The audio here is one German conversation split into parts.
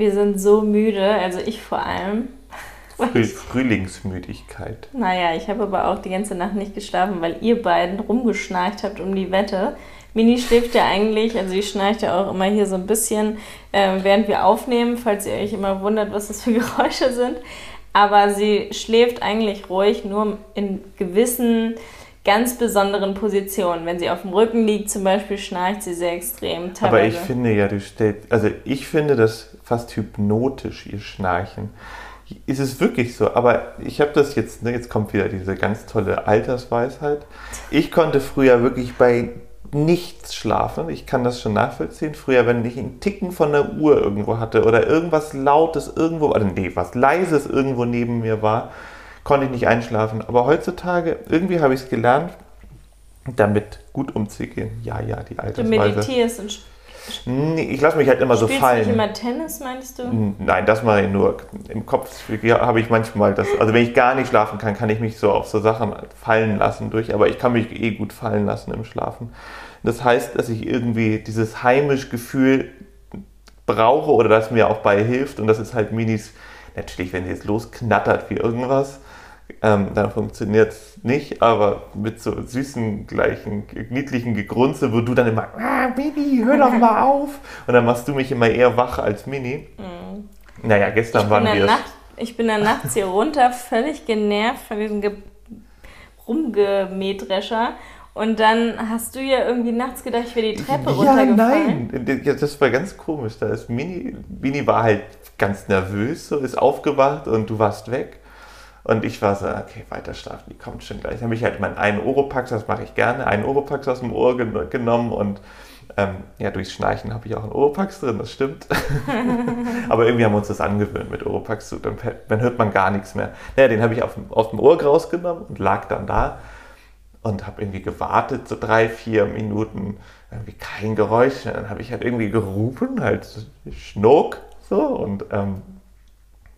Wir sind so müde, also ich vor allem. Früh Frühlingsmüdigkeit. Naja, ich habe aber auch die ganze Nacht nicht geschlafen, weil ihr beiden rumgeschnarcht habt um die Wette. Mini schläft ja eigentlich, also die schnarcht ja auch immer hier so ein bisschen, äh, während wir aufnehmen, falls ihr euch immer wundert, was das für Geräusche sind. Aber sie schläft eigentlich ruhig, nur in gewissen ganz besonderen Positionen. Wenn sie auf dem Rücken liegt zum Beispiel, schnarcht sie sehr extrem. Teilweise. Aber ich finde ja, du stellst, also ich finde das fast hypnotisch, ihr Schnarchen. Ist es wirklich so? Aber ich habe das jetzt, ne, jetzt kommt wieder diese ganz tolle Altersweisheit. Ich konnte früher wirklich bei nichts schlafen. Ich kann das schon nachvollziehen. Früher, wenn ich einen Ticken von der Uhr irgendwo hatte oder irgendwas Lautes irgendwo, oder nee, was Leises irgendwo neben mir war, konnte ich nicht einschlafen. Aber heutzutage, irgendwie habe ich es gelernt, damit gut umzugehen. Ja, ja, die Altersweise. Du meditierst und ich lasse mich halt immer Spielst so fallen. Spielst du immer Tennis, meinst du? Nein, das mache ich nur. Im Kopf habe ich manchmal das. Also wenn ich gar nicht schlafen kann, kann ich mich so auf so Sachen fallen lassen durch. Aber ich kann mich eh gut fallen lassen im Schlafen. Das heißt, dass ich irgendwie dieses heimisch Gefühl brauche oder das mir auch bei hilft. Und das ist halt Minis. Natürlich, wenn sie jetzt losknattert wie irgendwas, ähm, dann funktioniert es nicht, aber mit so süßen, gleichen, niedlichen Gegrunze, wo du dann immer, ah, Baby, hör doch mal auf. Und dann machst du mich immer eher wach als Mini. Mhm. Naja, gestern waren wir es. Ich bin dann nachts hier runter, völlig genervt von diesem Ge Rumgemähdrescher. Und dann hast du ja irgendwie nachts gedacht, ich wäre die Treppe ja, runtergefallen. Nein, das war ganz komisch. Da ist Mini, Mini war halt ganz nervös, so ist aufgewacht und du warst weg. Und ich war so, okay, weiter schlafen, die kommt schon gleich. Dann habe ich halt meinen einen Oropax, das mache ich gerne, einen Oropax aus dem Ohr gen genommen und ähm, ja, durchs Schnarchen habe ich auch einen Oropax drin, das stimmt. Aber irgendwie haben wir uns das angewöhnt mit Oropax, so, dann, dann, hört man gar nichts mehr. Naja, den habe ich auf, aus dem Ohr rausgenommen und lag dann da und habe irgendwie gewartet, so drei, vier Minuten, irgendwie kein Geräusch. Dann habe ich halt irgendwie gerufen, halt Schnuck, so und ähm,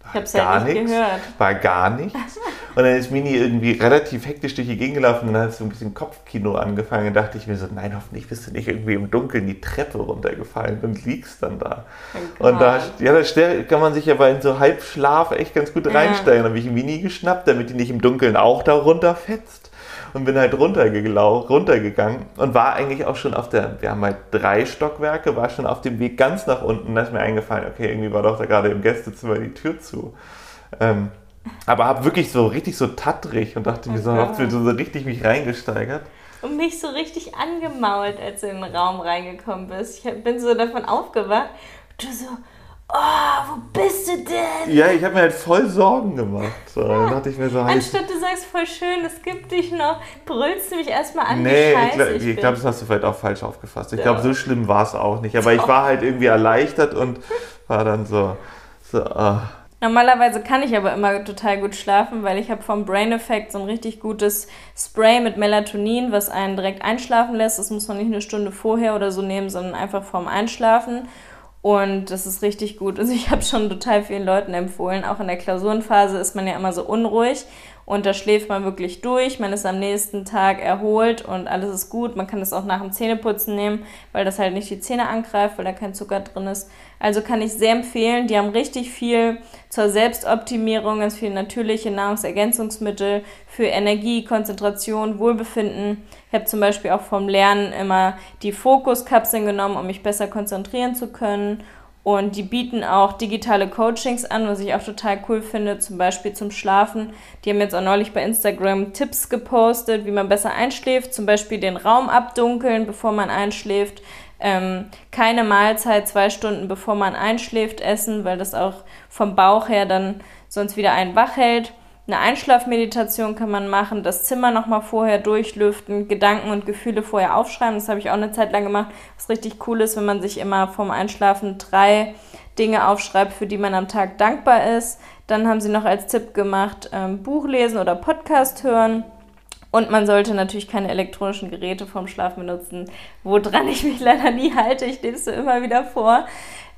ich habe es ja nicht nichts, gehört. War gar nichts. Und dann ist Mini irgendwie relativ hektisch durch die Gegend gelaufen und dann hat so ein bisschen Kopfkino angefangen. Und dachte ich mir so, nein, hoffentlich bist du nicht irgendwie im Dunkeln die Treppe runtergefallen und liegst dann da. Oh und da, ja, da kann man sich aber in so Halbschlaf echt ganz gut reinsteigen. Ja. Dann habe ich Mini geschnappt, damit die nicht im Dunkeln auch da runterfetzt und bin halt runtergegangen und war eigentlich auch schon auf der, wir haben halt drei Stockwerke, war schon auf dem Weg ganz nach unten. Da ist mir eingefallen, okay, irgendwie war doch da gerade im Gästezimmer die Tür zu. Ähm, aber habe wirklich so richtig so tattrig und dachte mir so, hab so richtig mich reingesteigert. Und mich so richtig angemault, als du in den Raum reingekommen bist. Ich bin so davon aufgewacht. Du so, oh, wo bist du denn? Ja, ich habe mir halt voll Sorgen gemacht. So, dann dachte ich mir so, Anstatt du sagst, voll schön, es gibt dich noch, brüllst du mich erstmal an, nee, ich glaube, glaub, das hast du vielleicht auch falsch aufgefasst. Ich ja. glaube, so schlimm war es auch nicht. Aber ich war halt irgendwie erleichtert und war dann so, so oh. Normalerweise kann ich aber immer total gut schlafen, weil ich habe vom Brain Effect so ein richtig gutes Spray mit Melatonin, was einen direkt einschlafen lässt. Das muss man nicht eine Stunde vorher oder so nehmen, sondern einfach vorm Einschlafen. Und das ist richtig gut. Also ich habe schon total vielen Leuten empfohlen. Auch in der Klausurenphase ist man ja immer so unruhig und da schläft man wirklich durch. Man ist am nächsten Tag erholt und alles ist gut. Man kann das auch nach dem Zähneputzen nehmen, weil das halt nicht die Zähne angreift, weil da kein Zucker drin ist. Also kann ich sehr empfehlen. Die haben richtig viel zur Selbstoptimierung, ganz viele natürliche Nahrungsergänzungsmittel für Energie, Konzentration, Wohlbefinden. Ich habe zum Beispiel auch vom Lernen immer die Fokuskapseln genommen, um mich besser konzentrieren zu können und die bieten auch digitale Coachings an, was ich auch total cool finde, zum Beispiel zum Schlafen. Die haben jetzt auch neulich bei Instagram Tipps gepostet, wie man besser einschläft, zum Beispiel den Raum abdunkeln, bevor man einschläft. Ähm, keine Mahlzeit zwei Stunden bevor man einschläft essen, weil das auch vom Bauch her dann sonst wieder einen wach hält. Eine Einschlafmeditation kann man machen, das Zimmer nochmal vorher durchlüften, Gedanken und Gefühle vorher aufschreiben. Das habe ich auch eine Zeit lang gemacht. Was richtig cool ist, wenn man sich immer vorm Einschlafen drei Dinge aufschreibt, für die man am Tag dankbar ist. Dann haben sie noch als Tipp gemacht, ähm, Buch lesen oder Podcast hören. Und man sollte natürlich keine elektronischen Geräte vorm Schlafen benutzen, woran ich mich leider nie halte. Ich lese es immer wieder vor.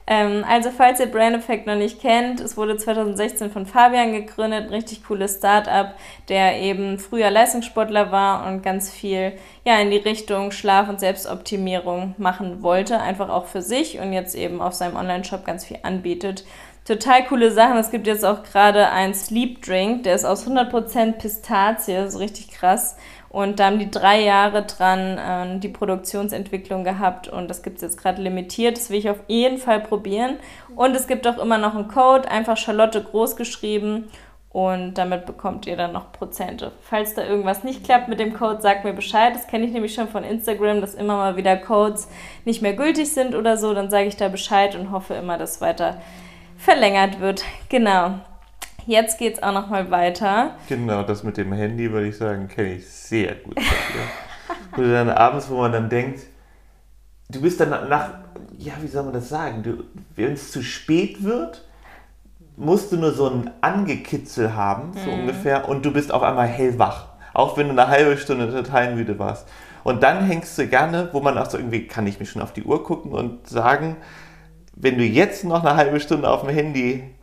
Ähm, also falls ihr Brain Effect noch nicht kennt, es wurde 2016 von Fabian gegründet, ein richtig cooles Startup, der eben früher Leistungssportler war und ganz viel ja in die Richtung Schlaf- und Selbstoptimierung machen wollte, einfach auch für sich und jetzt eben auf seinem Online-Shop ganz viel anbietet. Total coole Sachen. Es gibt jetzt auch gerade einen Sleep Drink, der ist aus 100% Pistazie, so richtig krass. Und da haben die drei Jahre dran äh, die Produktionsentwicklung gehabt und das gibt es jetzt gerade limitiert. Das will ich auf jeden Fall probieren. Und es gibt auch immer noch einen Code, einfach Charlotte groß geschrieben und damit bekommt ihr dann noch Prozente. Falls da irgendwas nicht klappt mit dem Code, sagt mir Bescheid. Das kenne ich nämlich schon von Instagram, dass immer mal wieder Codes nicht mehr gültig sind oder so. Dann sage ich da Bescheid und hoffe immer, dass weiter verlängert wird. Genau. Jetzt geht es auch noch mal weiter. Genau, das mit dem Handy, würde ich sagen, kenne ich sehr gut. Oder dann abends, wo man dann denkt, du bist dann nach, ja, wie soll man das sagen, wenn es zu spät wird, musst du nur so ein Angekitzel haben, so mhm. ungefähr, und du bist auf einmal hellwach. Auch wenn du eine halbe Stunde total müde warst. Und dann hängst du gerne, wo man auch so irgendwie, kann ich mich schon auf die Uhr gucken und sagen, wenn du jetzt noch eine halbe Stunde auf dem Handy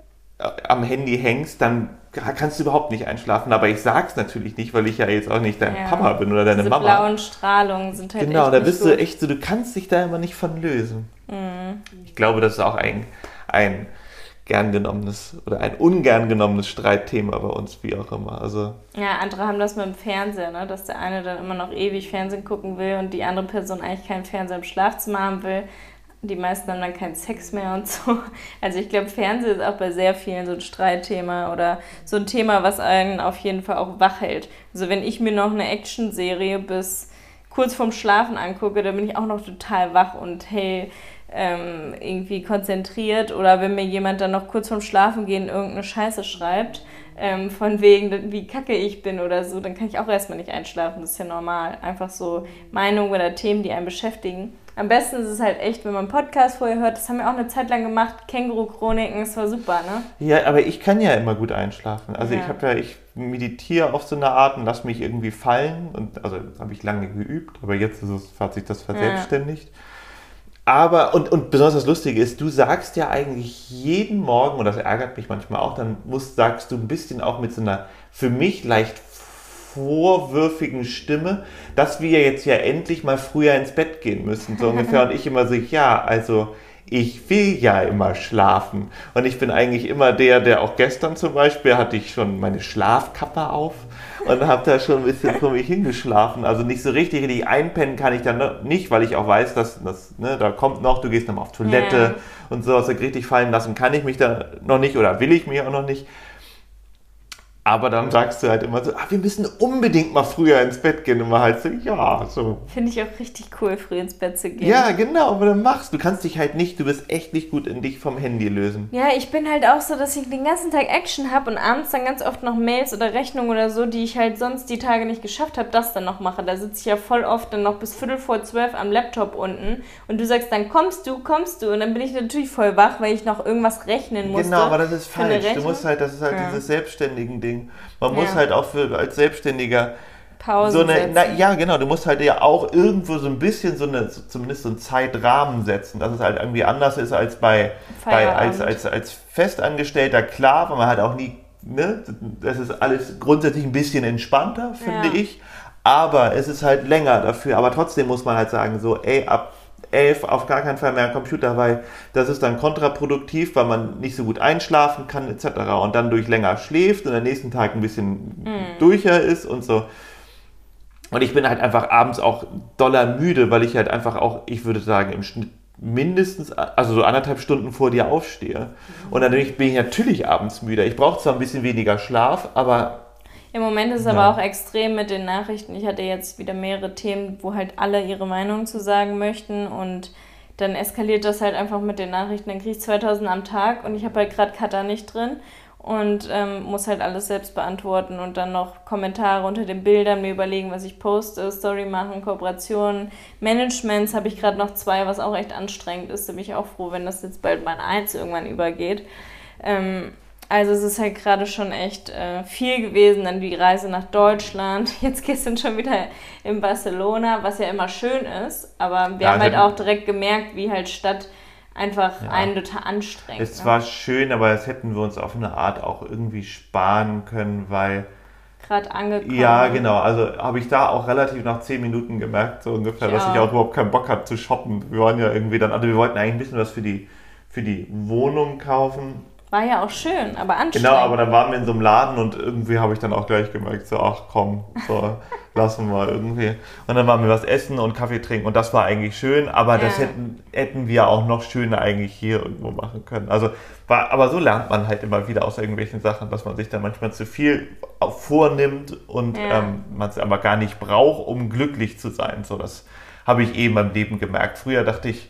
am Handy hängst, dann kannst du überhaupt nicht einschlafen. Aber ich sag's natürlich nicht, weil ich ja jetzt auch nicht dein ja. Papa bin oder deine Diese Mama. Die blauen Strahlungen sind halt Genau, da bist gut. du echt so, du kannst dich da immer nicht von lösen. Mhm. Ich glaube, das ist auch ein, ein gern genommenes oder ein ungern genommenes Streitthema bei uns, wie auch immer. Also ja, andere haben das mit dem Fernseher, ne? dass der eine dann immer noch ewig Fernsehen gucken will und die andere Person eigentlich keinen Fernseher im Schlafzimmer haben will die meisten haben dann keinen Sex mehr und so. Also ich glaube, Fernsehen ist auch bei sehr vielen so ein Streitthema oder so ein Thema, was einen auf jeden Fall auch wach hält. Also wenn ich mir noch eine Actionserie bis kurz vorm Schlafen angucke, dann bin ich auch noch total wach und hell ähm, irgendwie konzentriert. Oder wenn mir jemand dann noch kurz vorm Schlafen gehen irgendeine Scheiße schreibt, ähm, von wegen, wie kacke ich bin oder so, dann kann ich auch erstmal nicht einschlafen. Das ist ja normal. Einfach so Meinungen oder Themen, die einen beschäftigen. Am besten ist es halt echt, wenn man Podcast vorher hört. Das haben wir auch eine Zeit lang gemacht. Känguru-Chroniken, das war super, ne? Ja, aber ich kann ja immer gut einschlafen. Also ja. ich habe ja, ich meditiere auf so eine Art und lasse mich irgendwie fallen. Und also habe ich lange geübt, aber jetzt ist es, hat sich das verselbstständigt. Ja. Aber, und, und besonders das Lustige ist, du sagst ja eigentlich jeden Morgen, und das ärgert mich manchmal auch, dann musst, sagst du ein bisschen auch mit so einer für mich leicht vorwürfigen Stimme, dass wir jetzt ja endlich mal früher ins Bett gehen müssen, so ungefähr. Und ich immer so, ja, also ich will ja immer schlafen. Und ich bin eigentlich immer der, der auch gestern zum Beispiel hatte ich schon meine Schlafkappe auf und habe da schon ein bisschen vor mich hingeschlafen. Also nicht so richtig, richtig einpennen kann ich dann nicht, weil ich auch weiß, dass das, ne, da kommt noch, du gehst nochmal auf Toilette ja. und so, also richtig fallen lassen kann ich mich da noch nicht oder will ich mich auch noch nicht. Aber dann sagst du halt immer so, ah, wir müssen unbedingt mal früher ins Bett gehen. Und man halt so, ja, so. Finde ich auch richtig cool, früh ins Bett zu gehen. Ja, genau, aber dann machst du. kannst dich halt nicht, du bist echt nicht gut in dich vom Handy lösen. Ja, ich bin halt auch so, dass ich den ganzen Tag Action habe und abends dann ganz oft noch Mails oder Rechnungen oder so, die ich halt sonst die Tage nicht geschafft habe, das dann noch mache. Da sitze ich ja voll oft dann noch bis Viertel vor zwölf am Laptop unten und du sagst dann, kommst du, kommst du. Und dann bin ich natürlich voll wach, weil ich noch irgendwas rechnen musste. Genau, aber das ist falsch. Du musst halt, das ist halt ja. dieses selbstständigen Ding. Man ja. muss halt auch für, als Selbstständiger Pause so eine, na, ja, genau, du musst halt ja auch irgendwo so ein bisschen so eine, zumindest so einen Zeitrahmen setzen, dass es halt irgendwie anders ist als bei, bei als, als, als Festangestellter, klar, weil man halt auch nie, ne, das ist alles grundsätzlich ein bisschen entspannter, finde ja. ich, aber es ist halt länger dafür, aber trotzdem muss man halt sagen, so, ey, ab 11 auf gar keinen Fall mehr am Computer, weil das ist dann kontraproduktiv, weil man nicht so gut einschlafen kann etc. und dann durch länger schläft und am nächsten Tag ein bisschen mm. durcher ist und so. Und ich bin halt einfach abends auch doller müde, weil ich halt einfach auch, ich würde sagen, im Schnitt mindestens, also so anderthalb Stunden vor dir aufstehe. Und dann bin ich natürlich abends müde. Ich brauche zwar ein bisschen weniger Schlaf, aber im Moment ist es ja. aber auch extrem mit den Nachrichten. Ich hatte jetzt wieder mehrere Themen, wo halt alle ihre Meinung zu sagen möchten und dann eskaliert das halt einfach mit den Nachrichten. Dann kriege ich 2000 am Tag und ich habe halt gerade Cutter nicht drin und ähm, muss halt alles selbst beantworten und dann noch Kommentare unter den Bildern, mir überlegen, was ich poste, Story machen, Kooperationen, Managements habe ich gerade noch zwei, was auch echt anstrengend ist. Da bin ich auch froh, wenn das jetzt bald mal eins irgendwann übergeht. Ähm, also es ist halt gerade schon echt äh, viel gewesen. Dann die Reise nach Deutschland. Jetzt gestern schon wieder in Barcelona, was ja immer schön ist. Aber wir ja, haben halt auch direkt gemerkt, wie halt Stadt einfach ja. einen total anstrengend. Es ne? war schön, aber das hätten wir uns auf eine Art auch irgendwie sparen können, weil gerade angekommen. Ja, genau. Also habe ich da auch relativ nach zehn Minuten gemerkt, so ungefähr, ja. dass ich auch überhaupt keinen Bock hatte zu shoppen. Wir waren ja irgendwie dann, also wir wollten eigentlich ein bisschen was für die, für die Wohnung kaufen. War ja auch schön, aber anstrengend. Genau, aber dann waren wir in so einem Laden und irgendwie habe ich dann auch gleich gemerkt, so, ach komm, so, lassen wir irgendwie. Und dann waren wir was essen und Kaffee trinken und das war eigentlich schön, aber ja. das hätten, hätten wir auch noch schöner eigentlich hier irgendwo machen können. Also, war, aber so lernt man halt immer wieder aus irgendwelchen Sachen, dass man sich dann manchmal zu viel vornimmt und ja. ähm, man es aber gar nicht braucht, um glücklich zu sein. So, das habe ich eben im Leben gemerkt. Früher dachte ich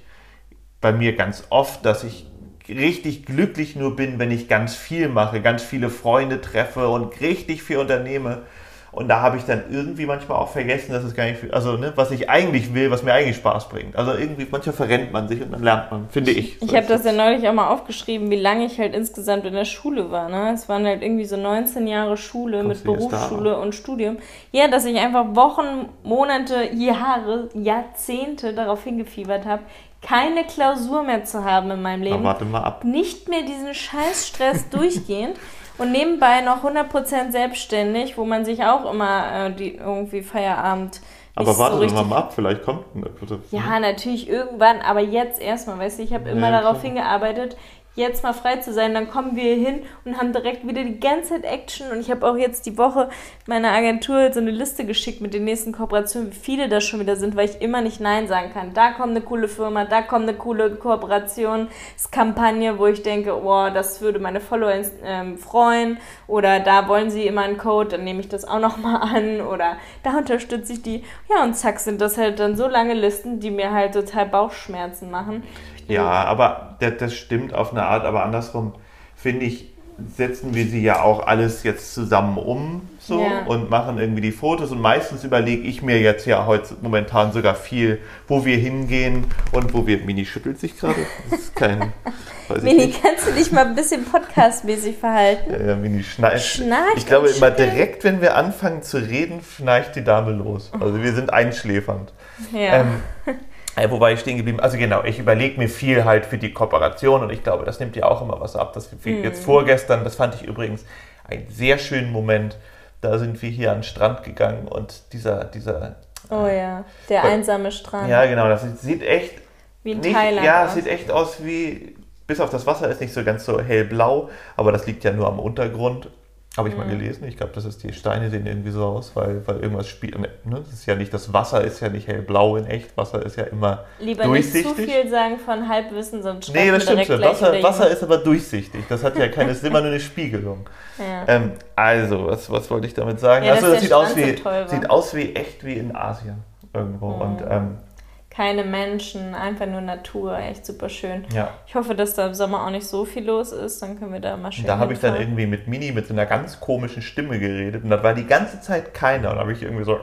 bei mir ganz oft, dass ich richtig glücklich nur bin, wenn ich ganz viel mache, ganz viele Freunde treffe und richtig viel unternehme. Und da habe ich dann irgendwie manchmal auch vergessen, dass es gar nicht, viel, also ne, was ich eigentlich will, was mir eigentlich Spaß bringt. Also irgendwie, manchmal verrennt man sich und dann lernt man, finde ich. So ich habe das ja neulich auch mal aufgeschrieben, wie lange ich halt insgesamt in der Schule war. Ne? Es waren halt irgendwie so 19 Jahre Schule Kommst mit Berufsschule und Studium. Ja, dass ich einfach Wochen, Monate, Jahre, Jahrzehnte darauf hingefiebert habe, keine Klausur mehr zu haben in meinem Leben. Na, warte mal ab. Nicht mehr diesen Scheißstress durchgehend und nebenbei noch 100% selbstständig, wo man sich auch immer äh, die, irgendwie Feierabend. Aber warte so mal ab, vielleicht kommt eine. Ja, natürlich irgendwann, aber jetzt erstmal, weißt du, ich habe immer ja, darauf klar. hingearbeitet, jetzt mal frei zu sein, dann kommen wir hin und haben direkt wieder die ganze Zeit Action. Und ich habe auch jetzt die Woche meiner Agentur so eine Liste geschickt mit den nächsten Kooperationen, wie viele das schon wieder sind, weil ich immer nicht Nein sagen kann. Da kommt eine coole Firma, da kommt eine coole Kooperation, Kampagne, wo ich denke, oh, das würde meine Follower ähm, freuen. Oder da wollen sie immer einen Code, dann nehme ich das auch nochmal an. Oder da unterstütze ich die. Ja, und zack, sind das halt dann so lange Listen, die mir halt total Bauchschmerzen machen. Ja, aber das, das stimmt auf eine Art, aber andersrum finde ich, setzen wir sie ja auch alles jetzt zusammen um so ja. und machen irgendwie die Fotos und meistens überlege ich mir jetzt ja heute momentan sogar viel, wo wir hingehen und wo wir. Mini schüttelt sich gerade. Das ist kein. Mini, nicht. kannst du dich mal ein bisschen podcastmäßig verhalten? Ja, ja Mini schnarcht. Schnarcht ich glaube immer direkt, wenn wir anfangen zu reden, schnarcht die Dame los. Also wir sind einschläfernd. Ja. Ähm, äh, wobei ich stehen geblieben, also genau, ich überlege mir viel halt für die Kooperation und ich glaube, das nimmt ja auch immer was ab. Das mhm. jetzt vorgestern, das fand ich übrigens einen sehr schönen Moment. Da sind wir hier an den Strand gegangen und dieser, dieser. Oh ja, der äh, einsame Strand. Ja, genau, das sieht echt. Wie in nicht, Thailand. Ja, es sieht echt aus wie. Bis auf das Wasser ist nicht so ganz so hellblau, aber das liegt ja nur am Untergrund. Habe ich mal gelesen. Ich glaube, das ist die Steine sehen irgendwie so aus, weil, weil irgendwas spielt. Ne, das ist ja nicht, das Wasser ist ja nicht hellblau in echt. Wasser ist ja immer Lieber durchsichtig. nicht zu viel sagen von Halbwissen, sonst Nee, das stimmt schon. Wasser, Wasser ist aber durchsichtig. Das hat ja keine, ist immer nur eine Spiegelung. Ja. Ähm, also, was, was wollte ich damit sagen? Ja, also, das sieht aus, wie, sieht aus wie echt wie in Asien irgendwo. Mhm. Und ähm, keine Menschen, einfach nur Natur, echt super schön. Ja. Ich hoffe, dass da im Sommer auch nicht so viel los ist, dann können wir da mal schön. Da habe ich dann irgendwie mit Mini mit so einer ganz komischen Stimme geredet und da war die ganze Zeit keiner und habe ich irgendwie so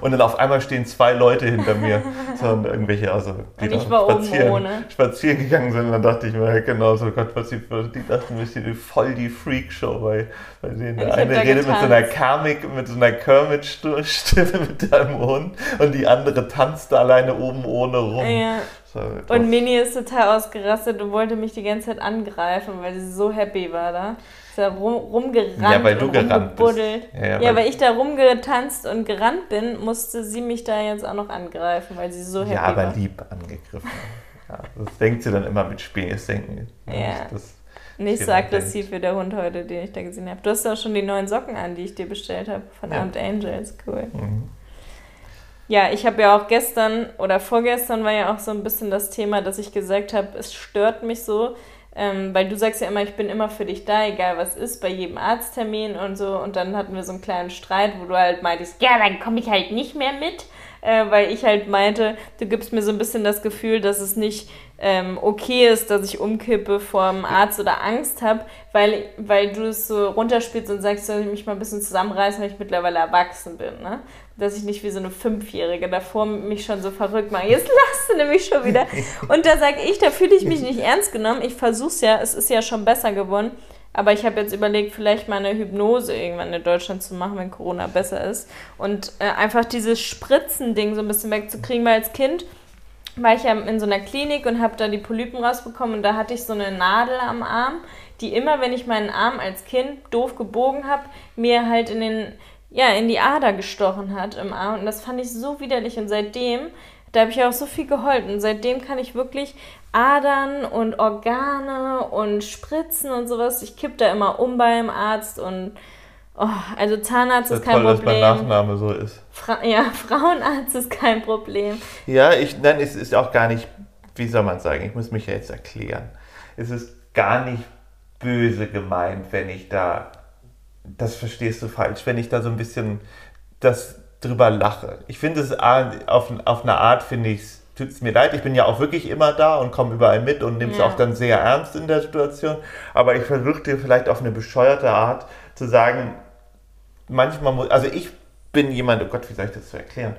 und dann auf einmal stehen zwei Leute hinter mir, so und irgendwelche also die und spazieren, spazieren gegangen sind und dann dachte ich mir genau so Gott, was die, die dachten, wir sind voll die Freakshow, weil, weil die, der eine redet mit so einer Karmik, mit so einer Kermit-Stimme mit deinem Hund und die andere tanzt alleine oben ohne rum. Ja. Und Mini ist total ausgerastet und wollte mich die ganze Zeit angreifen, weil sie so happy war da. Ist ja rum, rumgerannt ja, weil du gerannt bist. Ja, ja, ja weil, weil, ich da rumgetanzt und gerannt bin, musste sie mich da jetzt auch noch angreifen, weil sie so happy war. Ja, aber war. lieb angegriffen. ja, das denkt sie dann immer mit Späßdenken. Ja. Das, nicht so aggressiv wie der Hund heute, den ich da gesehen habe. Du hast ja auch schon die neuen Socken an, die ich dir bestellt habe von ja. Abend Angels. Cool. Mhm. Ja, ich habe ja auch gestern oder vorgestern war ja auch so ein bisschen das Thema, dass ich gesagt habe, es stört mich so, ähm, weil du sagst ja immer, ich bin immer für dich da, egal was ist, bei jedem Arzttermin und so. Und dann hatten wir so einen kleinen Streit, wo du halt meintest, ja, dann komme ich halt nicht mehr mit, äh, weil ich halt meinte, du gibst mir so ein bisschen das Gefühl, dass es nicht ähm, okay ist, dass ich umkippe vor dem Arzt oder Angst habe, weil, weil du es so runterspielst und sagst, soll ich mich mal ein bisschen zusammenreißen, weil ich mittlerweile erwachsen bin. Ne? Dass ich nicht wie so eine Fünfjährige davor mich schon so verrückt mache. Jetzt lass du nämlich schon wieder. Und da sage ich, da fühle ich mich nicht ernst genommen. Ich versuche es ja, es ist ja schon besser geworden. Aber ich habe jetzt überlegt, vielleicht mal eine Hypnose irgendwann in Deutschland zu machen, wenn Corona besser ist. Und äh, einfach dieses Spritzen-Ding so ein bisschen wegzukriegen, weil als Kind war ich ja in so einer Klinik und habe da die Polypen rausbekommen und da hatte ich so eine Nadel am Arm, die immer, wenn ich meinen Arm als Kind doof gebogen habe, mir halt in den ja, in die Ader gestochen hat im Arm und das fand ich so widerlich und seitdem da habe ich auch so viel geholfen. Seitdem kann ich wirklich Adern und Organe und Spritzen und sowas. Ich kipp da immer um beim Arzt und oh, also Zahnarzt ist, ist kein toll, Problem. dass mein Nachname so ist. Fra ja, Frauenarzt ist kein Problem. Ja, ich, nein, es ist auch gar nicht, wie soll man sagen, ich muss mich ja jetzt erklären. Es ist gar nicht böse gemeint, wenn ich da, das verstehst du falsch, wenn ich da so ein bisschen das drüber lache. Ich finde es auf, auf eine Art, finde ich es, tut es mir leid. Ich bin ja auch wirklich immer da und komme überall mit und nehme es ja. auch dann sehr ernst in der Situation. Aber ich versuche dir vielleicht auf eine bescheuerte Art zu sagen, manchmal muss, also ich bin jemand, oh Gott, wie soll ich das zu erklären?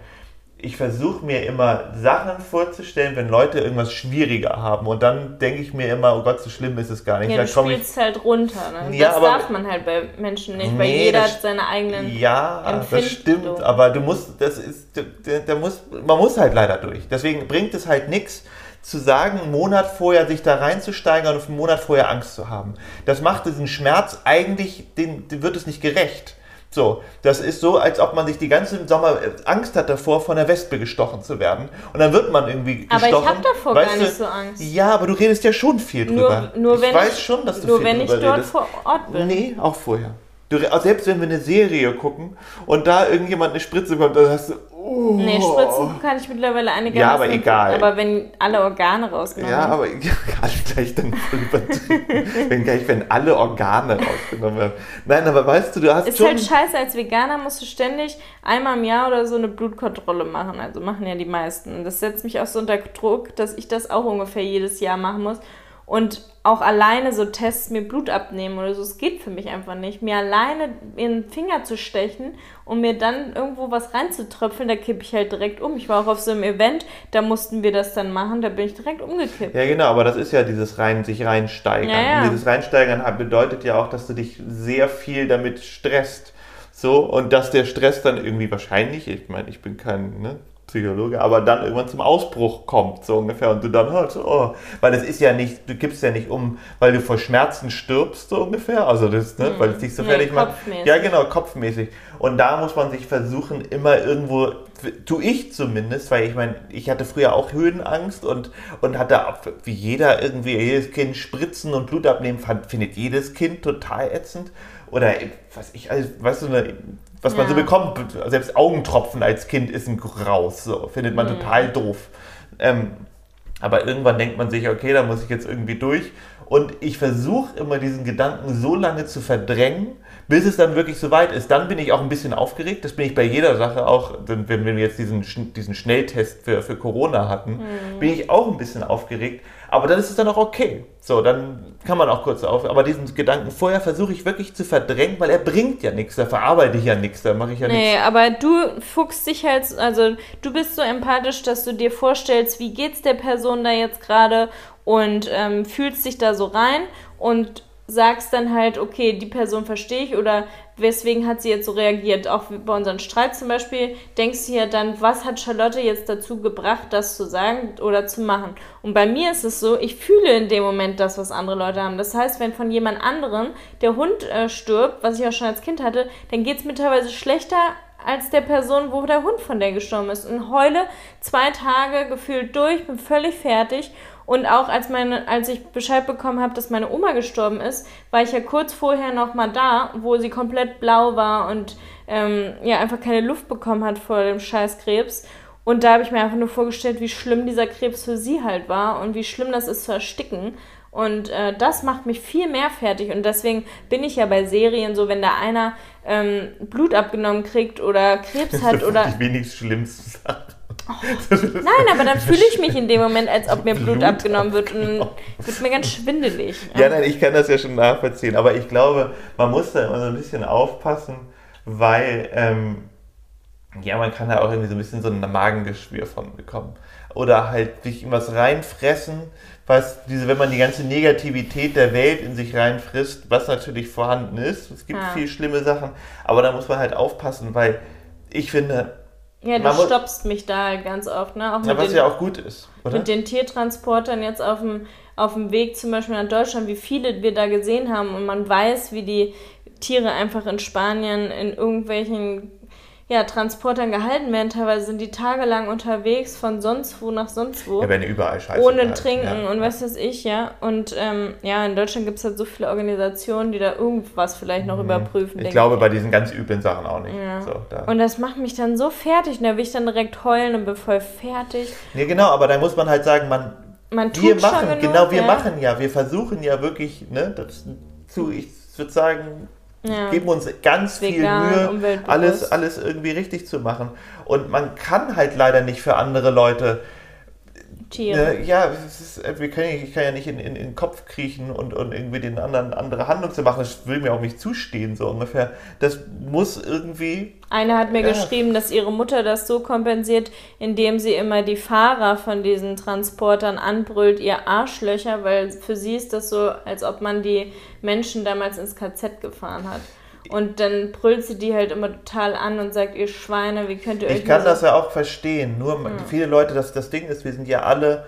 Ich versuche mir immer Sachen vorzustellen, wenn Leute irgendwas schwieriger haben. Und dann denke ich mir immer, oh Gott, so schlimm ist es gar nicht. Ja, du spielst ich, halt runter. Ne? Ja, das aber, darf man halt bei Menschen nicht, nee, weil jeder hat seine eigenen Ja, das stimmt. Aber du musst, das ist, der, der muss, man muss halt leider durch. Deswegen bringt es halt nichts, zu sagen, einen Monat vorher sich da reinzusteigern und einen Monat vorher Angst zu haben. Das macht diesen Schmerz eigentlich, den, den wird es nicht gerecht. So, das ist so, als ob man sich die ganze Sommer äh, Angst hat davor, von der Wespe gestochen zu werden. Und dann wird man irgendwie gestochen. Aber ich habe davor weißt gar nicht so Angst. Ja, aber du redest ja schon viel drüber. Nur, nur ich wenn weiß ich, schon, dass du nur viel wenn drüber ich dort redest. vor Ort bin. Nee, auch vorher. Du, selbst wenn wir eine Serie gucken und da irgendjemand eine Spritze bekommt, dann hast du, Oh. Nee, Spritzen kann ich mittlerweile einigermaßen. Ja, aber egal. Aber wenn alle Organe rausgenommen werden. Ja, aber ja, gleich dann übertrieben. wenn gleich, wenn alle Organe rausgenommen werden. Nein, aber weißt du, du hast Ist schon... halt scheiße, als Veganer musst du ständig einmal im Jahr oder so eine Blutkontrolle machen. Also machen ja die meisten. Das setzt mich auch so unter Druck, dass ich das auch ungefähr jedes Jahr machen muss. Und auch alleine so Tests mir Blut abnehmen oder so, es geht für mich einfach nicht. Mir alleine in den Finger zu stechen und mir dann irgendwo was reinzutröpfeln, da kippe ich halt direkt um. Ich war auch auf so einem Event, da mussten wir das dann machen, da bin ich direkt umgekippt. Ja, genau, aber das ist ja dieses rein, sich reinsteigern. Ja, ja. Und dieses Reinsteigern bedeutet ja auch, dass du dich sehr viel damit stresst. So, und dass der Stress dann irgendwie wahrscheinlich, ich meine, ich bin kein, ne, Psychologe, aber dann irgendwann zum Ausbruch kommt, so ungefähr, und du dann hörst, oh, weil es ist ja nicht, du gibst ja nicht um, weil du vor Schmerzen stirbst, so ungefähr, also das, ne, mhm. weil es dich so nee, fertig macht. Ja, genau, kopfmäßig. Und da muss man sich versuchen, immer irgendwo, tu ich zumindest, weil ich meine, ich hatte früher auch Höhenangst und, und hatte, wie jeder irgendwie, jedes Kind Spritzen und Blut abnehmen, fand, findet jedes Kind total ätzend. Oder was ich, also, weißt du, eine, was ja. man so bekommt. Selbst Augentropfen als Kind ist ein Graus. So, findet man mhm. total doof. Ähm, aber irgendwann denkt man sich, okay, da muss ich jetzt irgendwie durch. Und ich versuche immer diesen Gedanken so lange zu verdrängen, bis es dann wirklich soweit ist. Dann bin ich auch ein bisschen aufgeregt. Das bin ich bei jeder Sache auch, wenn wir jetzt diesen, diesen Schnelltest für, für Corona hatten, mhm. bin ich auch ein bisschen aufgeregt. Aber dann ist es dann auch okay. So, dann kann man auch kurz auf. Aber diesen Gedanken vorher versuche ich wirklich zu verdrängen, weil er bringt ja nichts. Da verarbeite ich ja nichts. Da mache ich ja nichts. Nee, aber du fuchst dich halt, also du bist so empathisch, dass du dir vorstellst, wie geht's der Person da jetzt gerade und ähm, fühlst dich da so rein und sagst dann halt, okay, die Person verstehe ich oder weswegen hat sie jetzt so reagiert. Auch bei unseren Streit zum Beispiel denkst du ja dann, was hat Charlotte jetzt dazu gebracht, das zu sagen oder zu machen. Und bei mir ist es so, ich fühle in dem Moment das, was andere Leute haben. Das heißt, wenn von jemand anderem der Hund äh, stirbt, was ich auch schon als Kind hatte, dann geht es mir teilweise schlechter als der Person, wo der Hund von der gestorben ist. Und heule zwei Tage gefühlt durch, bin völlig fertig und auch als, meine, als ich Bescheid bekommen habe, dass meine Oma gestorben ist, war ich ja kurz vorher noch mal da, wo sie komplett blau war und ähm, ja einfach keine Luft bekommen hat vor dem Scheißkrebs. Und da habe ich mir einfach nur vorgestellt, wie schlimm dieser Krebs für sie halt war und wie schlimm das ist zu ersticken. Und äh, das macht mich viel mehr fertig. Und deswegen bin ich ja bei Serien so, wenn da einer ähm, Blut abgenommen kriegt oder Krebs hat oder. Die wenigst schlimmste Sache. Oh. Nein, aber dann fühle ich mich in dem Moment, als ob mir Blut, Blut abgenommen wird und wird mir ganz schwindelig. Ja. nein, ich kann das ja schon nachvollziehen, aber ich glaube, man muss da immer so ein bisschen aufpassen, weil ähm, ja, man kann da auch irgendwie so ein bisschen so ein Magengeschwür von bekommen. Oder halt sich irgendwas reinfressen, was diese, wenn man die ganze Negativität der Welt in sich reinfrisst, was natürlich vorhanden ist. Es gibt ja. viel schlimme Sachen, aber da muss man halt aufpassen, weil ich finde, Ja, du stoppst mich da ganz oft, ne? Auch Ja, was den, ja auch gut ist, oder? mit den Tiertransportern jetzt auf dem, auf dem Weg zum Beispiel nach Deutschland, wie viele wir da gesehen haben und man weiß, wie die Tiere einfach in Spanien in irgendwelchen ja, Transportern gehalten werden. Teilweise sind die tagelang unterwegs von sonst wo nach sonst wo. ja, wenn überall Scheiße ohne gehalten, Trinken ja. und was weiß ich, ja. Und ähm, ja, in Deutschland gibt es halt so viele Organisationen, die da irgendwas vielleicht noch überprüfen. Mhm. Ich denke glaube bei diesen ganz üblen Sachen auch nicht. Ja. So, da. Und das macht mich dann so fertig. Und da will ich dann direkt heulen und bin voll fertig. nee, genau, aber da muss man halt sagen, man, Man tut wir machen, genug, genau, wir ja. machen ja, wir versuchen ja wirklich, ne, das zu, ich würde sagen, Ja. geben uns ganz Vegan, viel Mühe, alles, alles irgendwie richtig zu machen. Und man kann halt leider nicht für andere Leute Tiere. Ne, ja, ist, äh, wir können, ich kann ja nicht in, in, in den Kopf kriechen und, und irgendwie den anderen andere Handlung zu machen. Das will mir auch nicht zustehen, so ungefähr. Das muss irgendwie. Eine hat mir Ja. geschrieben, dass ihre Mutter das so kompensiert, indem sie immer die Fahrer von diesen Transportern anbrüllt, ihr Arschlöcher, weil für sie ist das so, als ob man die Menschen damals ins KZ gefahren hat. Und dann brüllt sie die halt immer total an und sagt, ihr Schweine, wie könnt ihr euch Ich kann das ja auch verstehen. Nur viele Leute, das, das Ding ist, wir sind ja alle.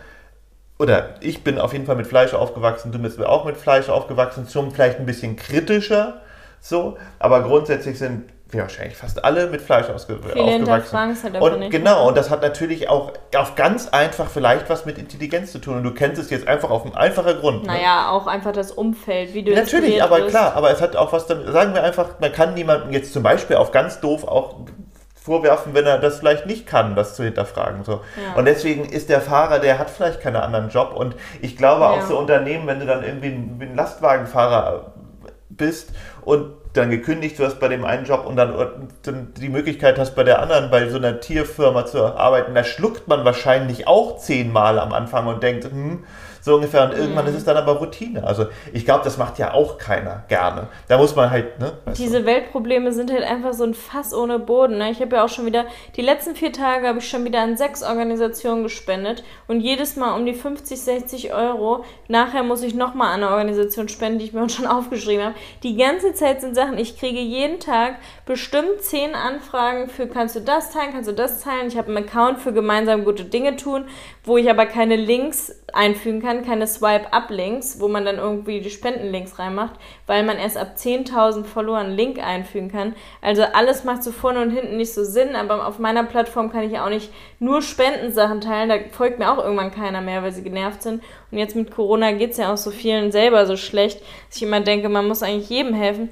Oder ich bin auf jeden Fall mit Fleisch aufgewachsen, du bist auch mit Fleisch aufgewachsen, schon vielleicht ein bisschen kritischer, so, aber grundsätzlich sind wir wahrscheinlich fast alle mit Fleisch ausge Viele aufgewachsen. halt Und nicht. genau, und das hat natürlich auch auf ganz einfach vielleicht was mit Intelligenz zu tun. Und du kennst es jetzt einfach auf ein einfacher Grund. ne? Naja, auch einfach das Umfeld, wie du Natürlich, aber wirst. klar, aber es hat auch was damit, sagen wir einfach, man kann niemandem jetzt zum Beispiel auf ganz doof auch vorwerfen, wenn er das vielleicht nicht kann, das zu hinterfragen. So. Ja. Und deswegen ist der Fahrer, der hat vielleicht keinen anderen Job. Und ich glaube auch Ja. so Unternehmen, wenn du dann irgendwie ein Lastwagenfahrer bist und dann gekündigt wirst bei dem einen Job und dann, dann die Möglichkeit hast, bei der anderen, bei so einer Tierfirma zu arbeiten, da schluckt man wahrscheinlich auch zehnmal am Anfang und denkt, hm, so ungefähr. Und irgendwann Mhm. ist es dann aber Routine. Also ich glaube, das macht ja auch keiner gerne. Da muss man halt, ne? weißt Diese Weltprobleme sind halt einfach so ein Fass ohne Boden. Ne? Ich habe ja auch schon wieder, die letzten vier Tage habe ich schon wieder an sechs Organisationen gespendet und jedes Mal um die 50, 60 Euro. Nachher muss ich nochmal an eine Organisation spenden, die ich mir schon aufgeschrieben habe. Die ganze Zeit sind Sachen, ich kriege jeden Tag bestimmt zehn Anfragen für kannst du das teilen, kannst du das teilen. Ich habe einen Account für gemeinsam gute Dinge tun, wo ich aber keine Links einfügen kann, keine Swipe-Up-Links, wo man dann irgendwie die Spendenlinks reinmacht, weil man erst ab 10.000 Followern einen Link einfügen kann. Also alles macht so vorne und hinten nicht so Sinn, aber auf meiner Plattform kann ich auch nicht nur Spendensachen teilen, da folgt mir auch irgendwann keiner mehr, weil sie genervt sind. Und jetzt mit Corona geht es ja auch so vielen selber so schlecht, dass ich immer denke, man muss eigentlich jedem helfen.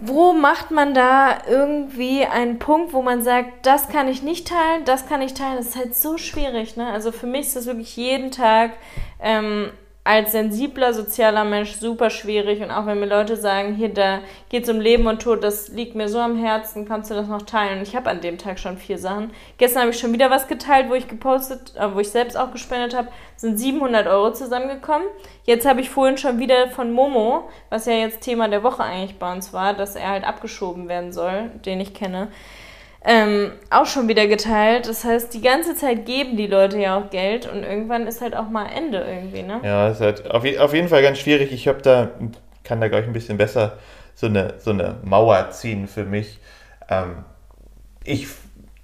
Wo macht man da irgendwie einen Punkt, wo man sagt, das kann ich nicht teilen, das kann ich teilen? Das ist halt so schwierig, ne? Also für mich ist das wirklich jeden Tag ähm, als sensibler sozialer Mensch super schwierig. Und auch wenn mir Leute sagen, hier, da geht es um Leben und Tod, das liegt mir so am Herzen, kannst du das noch teilen? Und ich habe an dem Tag schon vier Sachen. Gestern habe ich schon wieder was geteilt, wo ich gepostet, äh, wo ich selbst auch gespendet habe, sind 700 Euro zusammengekommen. Jetzt habe ich vorhin schon wieder von Momo, was ja jetzt Thema der Woche eigentlich bei uns war, dass er halt abgeschoben werden soll, den ich kenne, ähm, auch schon wieder geteilt. Das heißt, die ganze Zeit geben die Leute ja auch Geld und irgendwann ist halt auch mal Ende irgendwie, ne? Ja, ist halt auf, auf jeden Fall ganz schwierig. Ich habe da, kann da, glaube ich, ein bisschen besser so eine, so eine Mauer ziehen für mich. Ähm, ich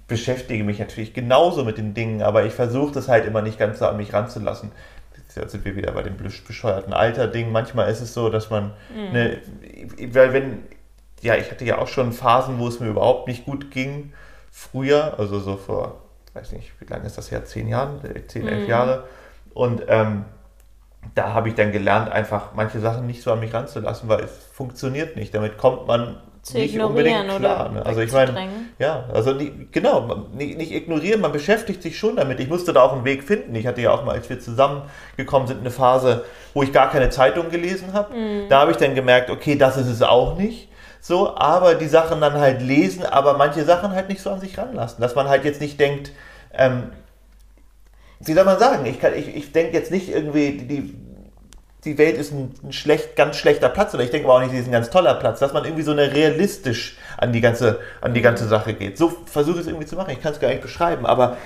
beschäftige mich natürlich genauso mit den Dingen, aber ich versuche das halt immer nicht ganz so an mich ranzulassen. Jetzt sind wir wieder bei dem besch- bescheuerten Alter-Ding. Manchmal ist es so, dass man, ne, weil wenn, ja, ich hatte ja auch schon Phasen, wo es mir überhaupt nicht gut ging, früher, also so vor, weiß nicht, wie lange ist das her, zehn Jahren, zehn, elf Jahre. Und ähm, da habe ich dann gelernt, einfach manche Sachen nicht so an mich ranzulassen, weil es funktioniert nicht. Damit kommt man Zu nicht unbedingt klar. Ne? Also ich meine, ja, also nie, genau, nicht, nicht ignorieren, man beschäftigt sich schon damit. Ich musste da auch einen Weg finden. Ich hatte ja auch mal, als wir zusammengekommen sind, eine Phase, wo ich gar keine Zeitung gelesen habe. Mhm. Da habe ich dann gemerkt, okay, das ist es auch nicht. So, aber die Sachen dann halt lesen, aber manche Sachen halt nicht so an sich ranlassen. Dass man halt jetzt nicht denkt, ähm, wie soll man sagen, ich, ich, ich denke jetzt nicht irgendwie, die, die Welt ist ein, ein schlecht, ganz schlechter Platz oder ich denke aber auch nicht, sie ist ein ganz toller Platz, dass man irgendwie so eine realistisch an die ganze, an die ganze Sache geht. So versuche ich es irgendwie zu machen. Ich kann es gar nicht beschreiben, aber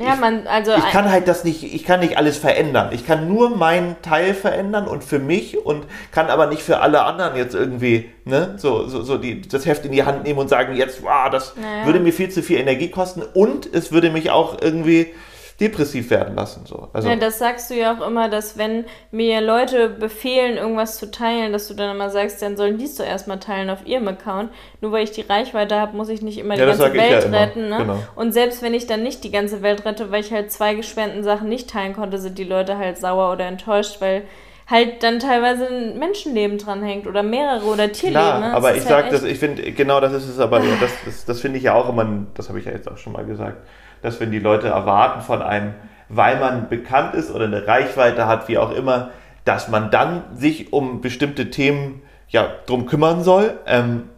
Ja, man, also ich kann halt das nicht, ich kann nicht alles verändern. Ich kann nur meinen Teil verändern und für mich und kann aber nicht für alle anderen jetzt irgendwie, ne, so, so, so die, das Heft in die Hand nehmen und sagen, jetzt, wow, das Naja. würde mir viel zu viel Energie kosten und es würde mich auch irgendwie depressiv werden lassen. So. Also, Ja, das sagst du ja auch immer, dass wenn mir Leute befehlen, irgendwas zu teilen, dass du dann immer sagst, dann sollen die es doch erstmal teilen auf ihrem Account. Nur weil ich die Reichweite habe, muss ich nicht immer Ja, die ganze ja Welt immer. retten. Ne? Genau. Und selbst wenn ich dann nicht die ganze Welt rette, weil ich halt zwei gespenden Sachen nicht teilen konnte, sind die Leute halt sauer oder enttäuscht, weil halt dann teilweise ein Menschenleben dranhängt oder mehrere oder Tierleben. Klar, ne? Aber ich halt sag das, echt- ich finde, genau das ist es aber, das, das, das finde ich ja auch immer, das habe ich ja jetzt auch schon mal gesagt, dass wenn die Leute erwarten von einem, weil man bekannt ist oder eine Reichweite hat, wie auch immer, dass man dann sich um bestimmte Themen ja drum kümmern soll ähm,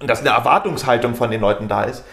und dass eine Erwartungshaltung von den Leuten da ist,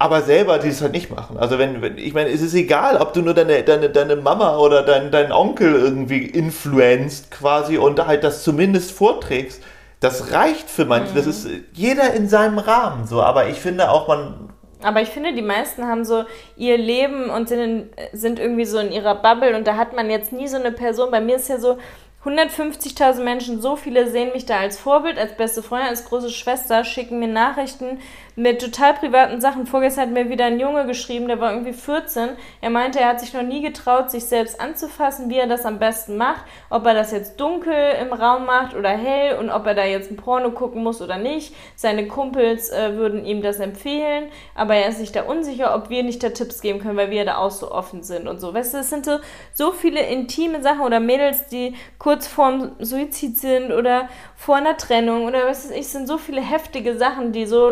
aber selber die es halt nicht machen. Also wenn, wenn ich meine, es ist egal, ob du nur deine, deine, deine Mama oder dein, deinen Onkel irgendwie influenzt quasi und halt das zumindest vorträgst. Das reicht für manche. Das ist jeder in seinem Rahmen so. Aber ich finde auch, man Aber ich finde, die meisten haben so ihr Leben und sind, in, sind irgendwie so in ihrer Bubble und da hat man jetzt nie so eine Person. Bei mir ist ja so, 150.000 Menschen, so viele sehen mich da als Vorbild, als beste Freundin, als große Schwester, schicken mir Nachrichten mit total privaten Sachen. Vorgestern hat mir wieder ein Junge geschrieben, der war irgendwie 14. Er meinte, er hat sich noch nie getraut, sich selbst anzufassen, wie er das am besten macht. Ob er das jetzt dunkel im Raum macht oder hell und ob er da jetzt ein Porno gucken muss oder nicht. Seine Kumpels äh, würden ihm das empfehlen, aber er ist sich da unsicher, ob wir nicht da Tipps geben können, weil wir da auch so offen sind und so. Weißt du, es sind so, so viele intime Sachen oder Mädels, die kurz vorm Suizid sind oder vor einer Trennung oder was weiß ich, es sind so viele heftige Sachen, die so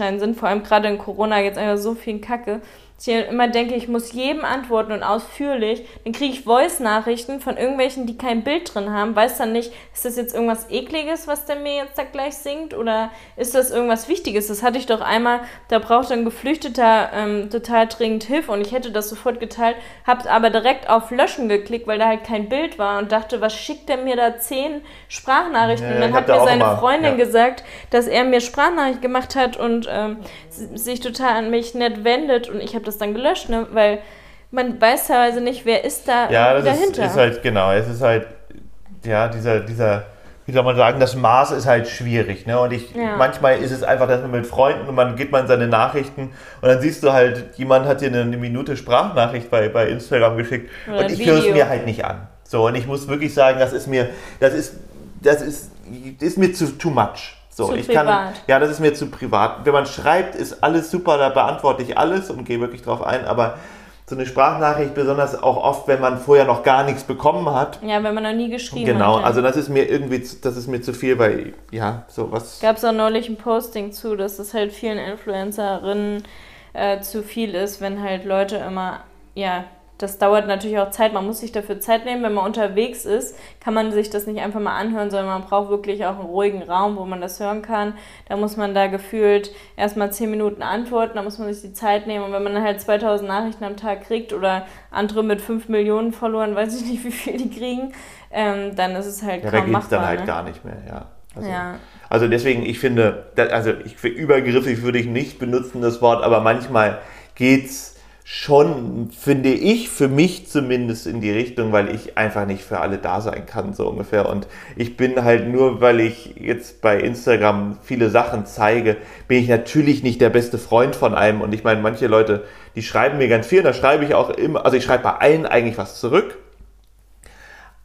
lebenseinschneidend sind, vor allem gerade in Corona jetzt einfach so viel Kacke. Ich immer denke, ich muss jedem antworten und ausführlich. Dann kriege ich Voice-Nachrichten von irgendwelchen, die kein Bild drin haben. Weiß dann nicht, ist das jetzt irgendwas Ekliges, was der mir jetzt da gleich singt? Oder ist das irgendwas Wichtiges? Das hatte ich doch einmal, da brauchte ein Geflüchteter ähm, total dringend Hilfe und ich hätte das sofort geteilt, hab aber direkt auf Löschen geklickt, weil da halt kein Bild war und dachte, was schickt der mir da zehn Sprachnachrichten? Ja, und dann hat mir seine immer- Freundin ja. gesagt, dass er mir Sprachnachricht gemacht hat und ähm, sich total an mich nett wendet und ich habe das dann gelöscht, ne? weil man weiß teilweise nicht, wer ist da Ja, das ist, dahinter. ist halt, genau, es ist halt, ja, dieser, dieser, wie soll man sagen, das Maß ist halt schwierig, ne? Und ich, Ja. manchmal ist es einfach, dass man mit Freunden und man geht mal in seine Nachrichten und dann siehst du halt, jemand hat dir eine, eine Minute Sprachnachricht bei, bei Instagram geschickt Oder und ich höre es mir halt nicht an. So, und ich muss wirklich sagen, das ist mir, das ist, das ist, ist mir zu too much. So, Zu ich kann, privat. ja, das ist mir zu privat. Wenn man schreibt, ist alles super, da beantworte ich alles und gehe wirklich drauf ein, aber so eine Sprachnachricht, besonders auch oft, wenn man vorher noch gar nichts bekommen hat. ja, wenn man noch nie geschrieben Genau, hat. ja. also das ist mir irgendwie, zu- das ist mir zu viel, weil, ja, so was. Gab es auch neulich ein Posting zu, dass es halt vielen Influencerinnen äh, zu viel ist, wenn halt Leute immer, ja, das dauert natürlich auch Zeit, man muss sich dafür Zeit nehmen. Wenn man unterwegs ist, kann man sich das nicht einfach mal anhören, sondern man braucht wirklich auch einen ruhigen Raum, wo man das hören kann. Da muss man da gefühlt erstmal 10 Minuten antworten, da muss man sich die Zeit nehmen. Und wenn man dann halt 2000 Nachrichten am Tag kriegt oder andere mit 5 Millionen verloren, weiß ich nicht, wie viel die kriegen, ähm, dann ist es halt Ja, da kaum geht es dann machbar. halt ne? gar nicht mehr, ja. Also, Ja. also deswegen, ich finde, da- also ich, für übergriffig würde ich nicht benutzen das Wort, aber manchmal geht's schon, finde ich, für mich zumindest in die Richtung, weil ich einfach nicht für alle da sein kann, so ungefähr. Und ich bin halt nur, weil ich jetzt bei Instagram viele Sachen zeige, bin ich natürlich nicht der beste Freund von einem. Und ich meine, manche Leute, die schreiben mir ganz viel, da schreibe ich auch immer, also ich schreibe bei allen eigentlich was zurück.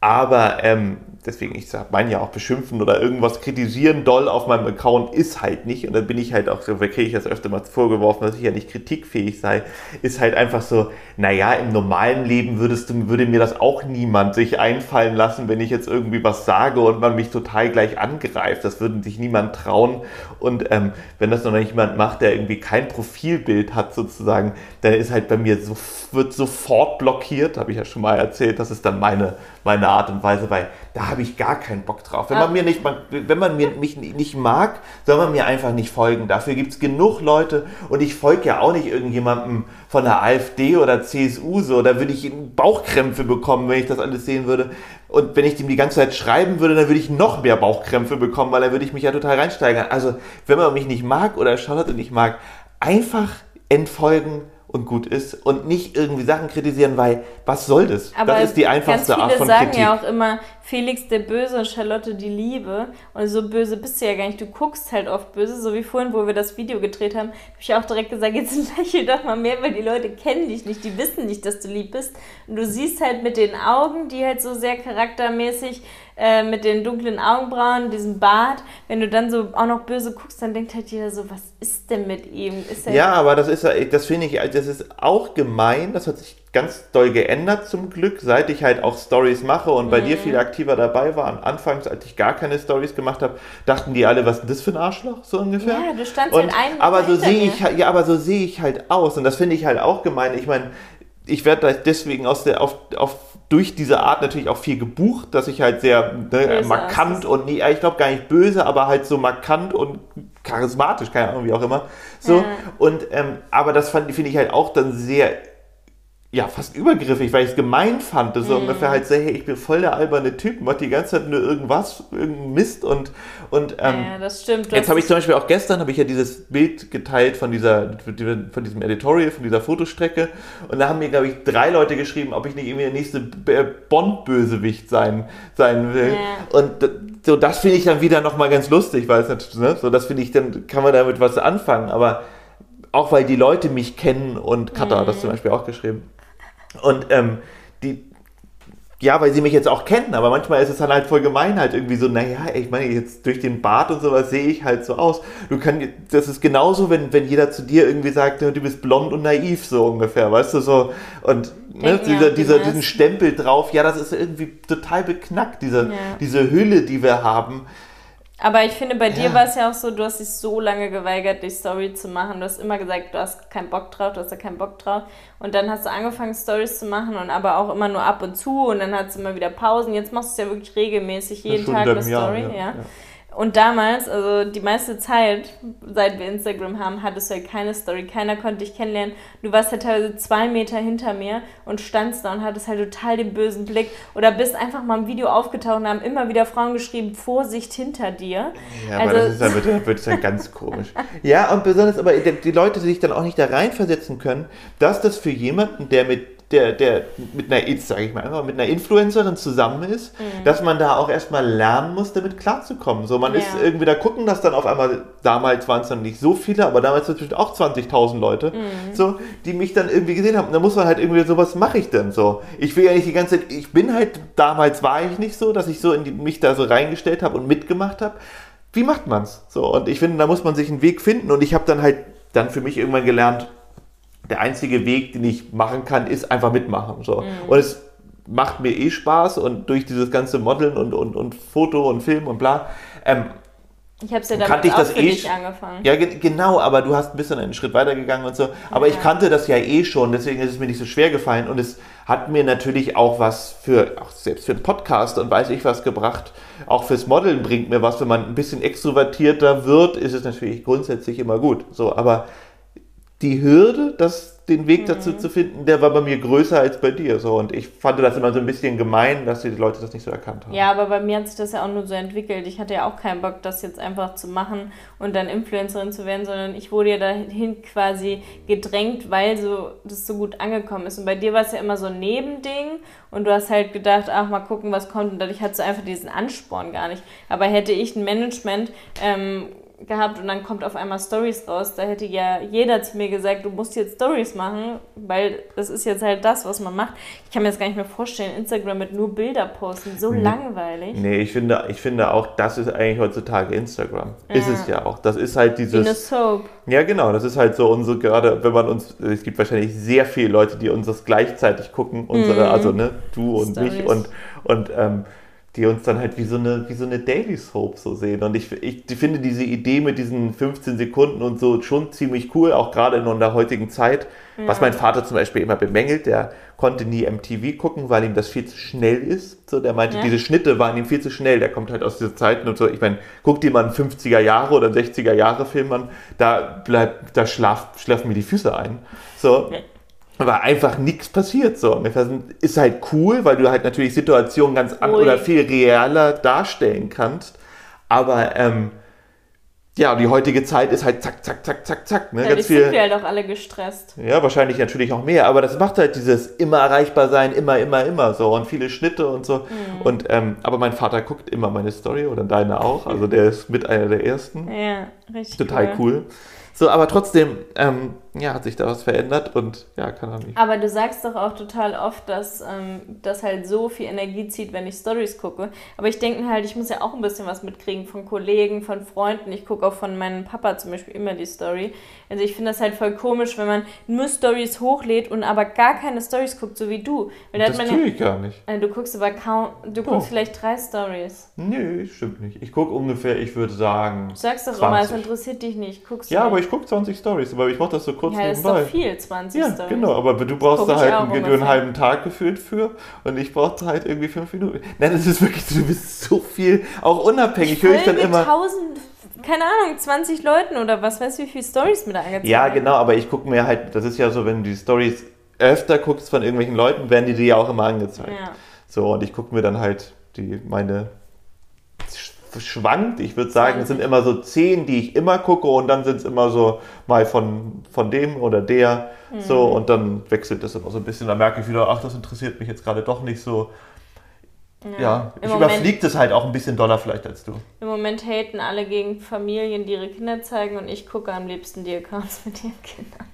Aber ähm, deswegen, ich sag, meine ja auch beschimpfen oder irgendwas kritisieren doll auf meinem Account ist halt nicht. Und dann bin ich halt auch so, kriege ich das öfter mal vorgeworfen, dass ich ja nicht kritikfähig sei. Ist halt einfach so, naja, im normalen Leben würdest du, würde mir das auch niemand sich einfallen lassen, wenn ich jetzt irgendwie was sage und man mich total gleich angreift. Das würde sich niemand trauen. Und ähm, wenn das noch nicht jemand macht, der irgendwie kein Profilbild hat sozusagen, dann ist halt bei mir so, wird sofort blockiert, habe ich ja schon mal erzählt. Das ist dann meine, meine Art und Weise, weil da habe ich gar keinen Bock drauf. Wenn man mir nicht, wenn man mir, mich nicht mag, soll man mir einfach nicht folgen. Dafür gibt es genug Leute und ich folge ja auch nicht irgendjemandem von der AfD oder CSU so. Da würde ich Bauchkrämpfe bekommen, wenn ich das alles sehen würde. Und wenn ich dem die ganze Zeit schreiben würde, dann würde ich noch mehr Bauchkrämpfe bekommen, weil dann würde ich mich ja total reinsteigern. Also, wenn man mich nicht mag oder Charlotte nicht mag, einfach entfolgen und gut ist und nicht irgendwie Sachen kritisieren, weil was soll das? Aber das ist die einfachste ganz viele Art von sagen Kritik. ja auch immer, Felix der Böse und Charlotte die Liebe. Und so böse bist du ja gar nicht. Du guckst halt oft böse, so wie vorhin, wo wir das Video gedreht haben, habe ich auch direkt gesagt, jetzt lächel doch mal mehr, weil die Leute kennen dich nicht, die wissen nicht, dass du lieb bist. Und du siehst halt mit den Augen, die halt so sehr charaktermäßig äh, mit den dunklen Augenbrauen, diesem Bart, wenn du dann so auch noch böse guckst, dann denkt halt jeder so, was ist denn mit ihm? Ist Ja, aber das ist, das finde ich, das ist auch gemein. Das hat sich ganz doll geändert zum Glück, seit ich halt auch Stories mache und bei Mhm. dir viel aktiver dabei war. Anfangs, als ich gar keine Stories gemacht habe, dachten die alle, was ist denn das für ein Arschloch, so ungefähr. Ja, du standst und, halt einen aber so sehe ich halt- ja, aber so sehe ich halt aus und das finde ich halt auch gemein. Ich meine, ich werde deswegen aus der auf, auf durch diese Art natürlich auch viel gebucht, dass ich halt sehr ne, markant und nie, ich glaube gar nicht böse, aber halt so markant und charismatisch, keine Ahnung, wie auch immer. So Ja. und ähm, aber das finde ich halt auch dann sehr ja, fast übergriffig, weil ich es gemein fand. Das so Mhm. ungefähr halt so, hey, ich bin voll der alberne Typ, macht die ganze Zeit nur irgendwas, irgendein Mist und, und ähm, ja, das stimmt. Jetzt habe ich zum Beispiel auch gestern habe ich ja dieses Bild geteilt von dieser von diesem Editorial, von dieser Fotostrecke und da haben mir glaube ich drei Leute geschrieben, ob ich nicht irgendwie der nächste B- Bond-Bösewicht sein, sein will. Ja. Und so das finde ich dann wieder nochmal ganz lustig, weil es natürlich, ne, so das finde ich, dann kann man damit was anfangen, aber auch weil die Leute mich kennen und Katha hat das zum Beispiel auch geschrieben. Und ähm, die, ja, weil sie mich jetzt auch kennen, aber manchmal ist es dann halt voll gemein, halt irgendwie so, naja, ich meine, jetzt durch den Bart und sowas sehe ich halt so aus. Du kannst, das ist genauso, wenn, wenn jeder zu dir irgendwie sagt, du bist blond und naiv, so ungefähr, weißt du, so. Und ne, dieser, dieser, diesen. Stempel drauf, ja, das ist irgendwie total beknackt, diese, Ja. diese Hülle, die wir haben. Aber ich finde, bei dir Ja. war es ja auch so, du hast dich so lange geweigert, die Story zu machen. Du hast immer gesagt, du hast keinen Bock drauf, du hast da keinen Bock drauf. Und dann hast du angefangen, Stories zu machen und aber auch immer nur ab und zu und dann hast du immer wieder Pausen. Jetzt machst du es ja wirklich regelmäßig, jeden Tag eine Jahr, Story. ja, Ja, ja. Und damals, also die meiste Zeit, seit wir Instagram haben, hattest du ja keine Story. Keiner konnte dich kennenlernen. Du warst ja teilweise zwei Meter hinter mir und standst da und hattest halt total den bösen Blick. Oder bist einfach mal im Video aufgetaucht und haben immer wieder Frauen geschrieben, Vorsicht hinter dir. Ja, Also- aber das ist dann, wird, wird dann ganz komisch. Ja, und besonders, aber die die Leute, die sich dann auch nicht da reinversetzen können, dass das für jemanden, der mit der, der mit einer, sage ich mal einfach, mit einer Influencerin zusammen ist, Mhm. dass man da auch erstmal lernen muss, damit klarzukommen. So, man Ja. ist irgendwie da gucken, dass dann auf einmal, damals waren es dann nicht so viele, aber damals sind bestimmt auch 20.000 Leute, Mhm. so, die mich dann irgendwie gesehen haben. Da muss man halt irgendwie so, was mache ich denn so? Ich will ja nicht die ganze Zeit, ich bin halt, damals war ich nicht so, dass ich so in die, mich da so reingestellt habe und mitgemacht habe wie macht man's? So, und ich finde, da muss man sich einen Weg finden. Und ich habe dann halt dann für mich irgendwann gelernt, der einzige Weg, den ich machen kann, ist einfach mitmachen. So. Und es macht mir eh Spaß und durch dieses ganze Modeln und, und, und Foto und Film und bla. Ähm, Ich habe es ja damit ich auch das für eh dich angefangen. ja, ge genau, aber du hast ein bisschen einen Schritt weiter gegangen und so. Aber ich kannte das ja eh schon, deswegen ist es mir nicht so schwer gefallen. Und es hat mir natürlich auch was für, auch selbst für einen Podcast und weiß ich was gebracht. Auch fürs Modeln bringt mir was. Wenn man ein bisschen extrovertierter wird, ist es natürlich grundsätzlich immer gut. So, aber die Hürde, das, den Weg dazu Mhm. zu finden, der war bei mir größer als bei dir. So. Und ich fand das immer so ein bisschen gemein, dass die Leute das nicht so erkannt haben. Ja, aber bei mir hat sich das ja auch nur so entwickelt. Ich hatte ja auch keinen Bock, das jetzt einfach zu machen und dann Influencerin zu werden, sondern ich wurde ja dahin quasi gedrängt, weil so das so gut angekommen ist. Und bei dir war es ja immer so ein Nebending und du hast halt gedacht, ach, mal gucken, was kommt. Und dadurch hattest du einfach diesen Ansporn gar nicht. Aber hätte ich ein Management ähm, gehabt und dann kommt auf einmal Stories raus, da hätte ja jeder zu mir gesagt, du musst jetzt Stories machen, weil das ist jetzt halt das, was man macht. Ich kann mir das gar nicht mehr vorstellen, Instagram mit nur Bilder posten, so langweilig. Nee, ich finde, ich finde auch, das ist eigentlich heutzutage Instagram. Ist Ja. es ja auch. Das ist halt Wie eine dieses. Soap. Ja, genau, das ist halt so unsere, gerade wenn man uns, es gibt wahrscheinlich sehr viele Leute, die uns das gleichzeitig gucken, unsere, Mhm. also ne, du und Stories. mich und, und ähm, die uns dann halt wie so eine, wie so eine Daily Soap so sehen. Und ich, ich finde diese Idee mit diesen 15 Sekunden und so schon ziemlich cool, auch gerade in der heutigen Zeit. Was mein Vater zum Beispiel immer bemängelt, der konnte nie MTV gucken, weil ihm das viel zu schnell ist. So, der meinte, Ja. diese Schnitte waren ihm viel zu schnell. Der kommt halt aus dieser Zeiten und so. Ich meine, guck dir mal einen 50er Jahre oder 60er Jahre Film an, da bleibt, da schlaf, schlafen mir die Füße ein. So. Aber einfach nichts passiert so. Ist halt cool, weil du halt natürlich Situationen ganz an Ui. oder viel realer darstellen kannst. Aber ähm, ja, die heutige Zeit ist halt zack, zack, zack, zack, zack. Ne? Ja, Ganz die viel, sind wir halt auch alle gestresst. ja, wahrscheinlich natürlich auch mehr, aber das macht halt dieses immer erreichbar sein, immer, immer, immer so und viele Schnitte und so. Mhm. Und ähm, aber mein Vater guckt immer meine Story oder deine auch, also der ist mit einer der ersten. Ja, richtig Total cool. So, aber trotzdem, ähm, ja, hat sich da was verändert und ja, kann er nicht. Aber du sagst doch auch total oft, dass ähm, das halt so viel Energie zieht, wenn ich Stories gucke. Aber ich denke halt, ich muss ja auch ein bisschen was mitkriegen von Kollegen, von Freunden. Ich gucke auch von meinem Papa zum Beispiel immer die Story. Also ich finde das halt voll komisch, wenn man nur Stories hochlädt und aber gar keine Stories guckt, so wie du. Weil da Das tue ja, ich gar nicht. äh, du guckst aber kaum, du guckst Oh. vielleicht drei Stories. Nee, stimmt nicht. Ich gucke ungefähr, ich würde sagen. Du sagst doch immer, es 20. interessiert dich nicht. Guckst Ja, du aber nicht. ich gucke 20 Stories, aber ich mache das so kurz Ja, das ist nebenbei. doch viel, 20 Ja, genau, aber du brauchst da ich halt einen, einen halben Tag gefühlt für und ich brauchte halt irgendwie fünf Minuten. Nein, das ist wirklich, du bist so viel, auch unabhängig, höre ich dann immer. 1000, keine Ahnung, 20 Leuten oder was weiß wie viele Stories mir da angezeigt Ja, genau, aber ich gucke mir halt, das ist ja so, wenn du die Stories öfter guckst von irgendwelchen Leuten, werden die dir ja auch immer angezeigt. Ja. So, und ich gucke mir dann halt die, meine schwankt. Ich würde sagen, es sind 20. immer so zehn, die ich immer gucke und dann sind es immer so mal von, von dem oder der. So, Mhm. und dann wechselt das immer so ein bisschen. Dann merke ich wieder, ach, das interessiert mich jetzt gerade doch nicht so. Ja, Im ich Moment- überfliege das halt auch ein bisschen doller vielleicht als du. Im Moment haten alle gegen Familien, die ihre Kinder zeigen und ich gucke am liebsten die Accounts mit ihren Kindern.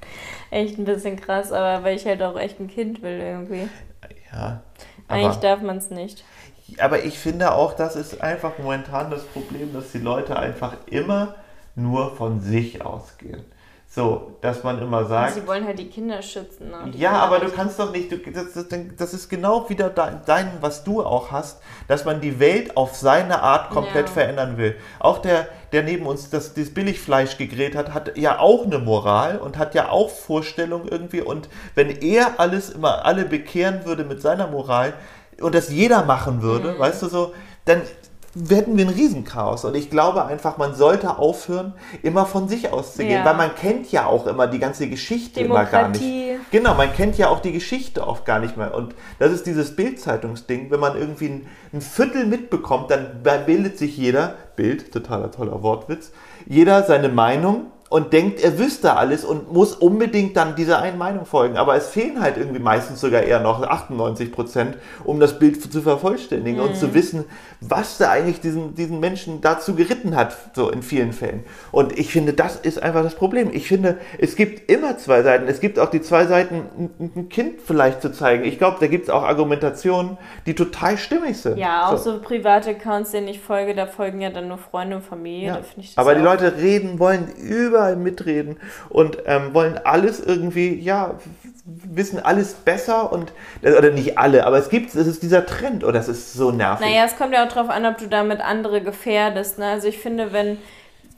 Echt ein bisschen krass, aber weil ich halt auch echt ein Kind will irgendwie. Ja. Eigentlich darf man es nicht. Aber ich finde auch, das ist einfach momentan das Problem, dass die Leute einfach immer nur von sich ausgehen. So, dass man immer sagt, Sie wollen halt die Kinder schützen. Ne? Die Ja, Kinder aber du nicht. kannst doch nicht, du, das, das, das ist genau wieder dein, dein, was du auch hast, dass man die Welt auf seine Art komplett Ja. verändern will. Auch der, der neben uns das, das Billigfleisch gegrillt hat, hat ja auch eine Moral und hat ja auch Vorstellungen irgendwie. Und wenn er alles immer alle bekehren würde mit seiner Moral und das jeder machen würde, Mhm. weißt du so, dann hätten wir ein Riesenchaos. Und ich glaube einfach, man sollte aufhören, immer von sich auszugehen, Ja. weil man kennt ja auch immer die ganze Geschichte immer gar nicht. Demokratie. Genau, man kennt ja auch die Geschichte oft gar nicht mehr. Und das ist dieses Bild-Zeitungsding. Wenn man irgendwie ein, ein Viertel mitbekommt, dann bildet sich jeder, Bild, totaler toller Wortwitz, jeder seine Meinung und denkt, er wüsste alles und muss unbedingt dann dieser einen Meinung folgen. Aber es fehlen halt irgendwie meistens sogar eher noch 98 Prozent, um das Bild zu vervollständigen und zu wissen, was da eigentlich diesen, diesen Menschen dazu geritten hat, so in vielen Fällen. Und ich finde, das ist einfach das Problem. Ich finde, es gibt immer zwei Seiten. Es gibt auch die zwei Seiten, ein, Kind vielleicht zu zeigen. Ich glaube, da gibt es auch Argumentationen, die total stimmig sind. Ja, auch so, private Accounts, denen ich folge, da folgen ja dann nur Freunde und Familie. Ja. Aber die Leute reden, wollen überall mitreden und ähm, wollen alles irgendwie, ja, wissen alles besser und, oder nicht alle, aber es gibt, es ist dieser Trend und das ist so nervig. Naja, es kommt ja auch drauf an, ob du damit andere gefährdest. Ne? Also ich finde, wenn,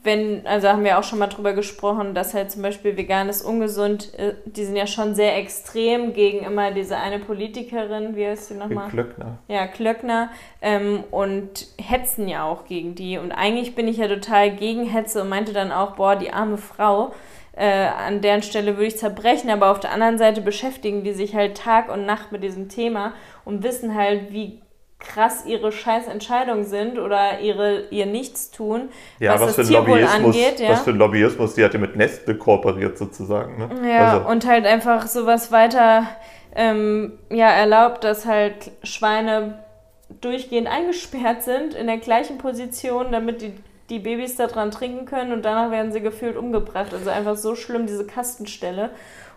wenn, also haben wir auch schon mal drüber gesprochen, dass halt zum Beispiel vegan ist ungesund, äh, die sind ja schon sehr extrem gegen immer diese eine Politikerin, wie heißt sie nochmal? Klöckner. Ja, Klöckner ähm, und hetzen ja auch gegen die. Und eigentlich bin ich ja total gegen Hetze und meinte dann auch, boah, die arme Frau, äh, an deren Stelle würde ich zerbrechen. Aber auf der anderen Seite beschäftigen die sich halt Tag und Nacht mit diesem Thema und wissen halt, wie krass ihre scheiß Entscheidungen sind oder ihre, ihr Nichtstun, Ja, was, was, für das ein Tierwohl Lobbyismus, angeht. Ja. was für ein Lobbyismus, die hatte mit Nestle kooperiert sozusagen. Ne? Ja, Also, und halt einfach sowas weiter ähm, ja, erlaubt, dass halt Schweine durchgehend eingesperrt sind in der gleichen Position, damit die, die Babys da dran trinken können und danach werden sie gefühlt umgebracht. Also einfach so schlimm, diese Kastenstelle.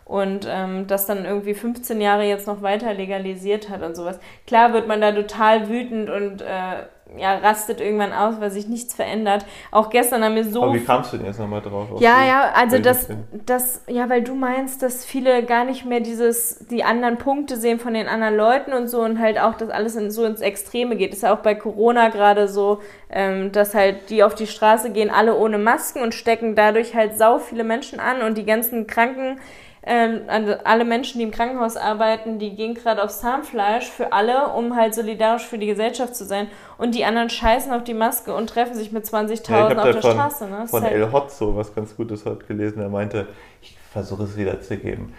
Und ähm, das dann irgendwie 15 Jahre jetzt noch weiter legalisiert hat und sowas. Klar wird man da total wütend und äh, ja, rastet irgendwann aus, weil sich nichts verändert. Auch gestern haben wir so aber wie kamst du denn jetzt nochmal drauf? auf ja, die- ja, also das, das, ja, weil du meinst, dass viele gar nicht mehr dieses, die anderen Punkte sehen von den anderen Leuten und so und halt auch, dass alles in, so ins Extreme geht. Ist ja auch bei Corona gerade so, ähm, dass halt die auf die Straße gehen, alle ohne Masken und stecken dadurch halt sau viele Menschen an und die ganzen Kranken, ähm, also alle Menschen, die im Krankenhaus arbeiten, die gehen gerade aufs Zahnfleisch für alle, um halt solidarisch für die Gesellschaft zu sein. Und die anderen scheißen auf die Maske und treffen sich mit 20.000 Ja, auf der von, Straße. Ne? Das von halt- El Hotzo was ganz Gutes heute gelesen. Er meinte, ich versuche es wieder zu geben.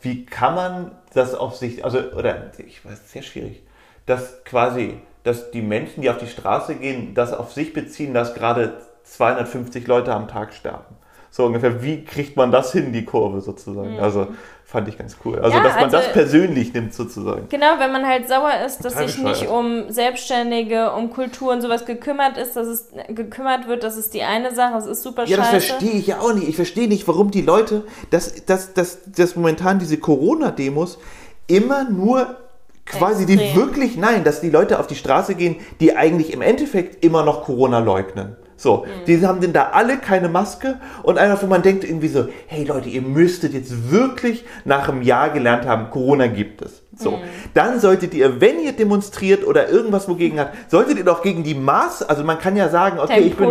Wie kann man das auf sich, also, oder ich weiß, sehr schwierig, dass quasi, dass die Menschen, die auf die Straße gehen, das auf sich beziehen, dass gerade 250 Leute am Tag sterben. So ungefähr, wie kriegt man das hin, die Kurve sozusagen? Also fand ich ganz cool. Also, Ja, dass man also- das persönlich nimmt sozusagen. Genau, wenn man halt sauer ist, dass Total sich nicht um Selbstständige, um Kultur und sowas gekümmert ist, dass es gekümmert wird, das ist die eine Sache, es ist super Ja, das scheiße. verstehe ich ja auch nicht. Ich verstehe nicht, warum die Leute, dass, dass, dass, dass momentan diese Corona-Demos immer nur quasi die Extrem. wirklich, nein, dass die Leute auf die Straße gehen, die eigentlich im Endeffekt immer noch Corona leugnen. So, Mhm. die haben denn da alle keine Maske und einfach, wo man denkt irgendwie so, hey Leute, ihr müsstet jetzt wirklich nach einem Jahr gelernt haben, Corona gibt es. So, Mhm. dann solltet ihr, wenn ihr demonstriert oder irgendwas wogegen hat, solltet ihr doch gegen die Maß, also man kann ja sagen, okay, Dein ich bin,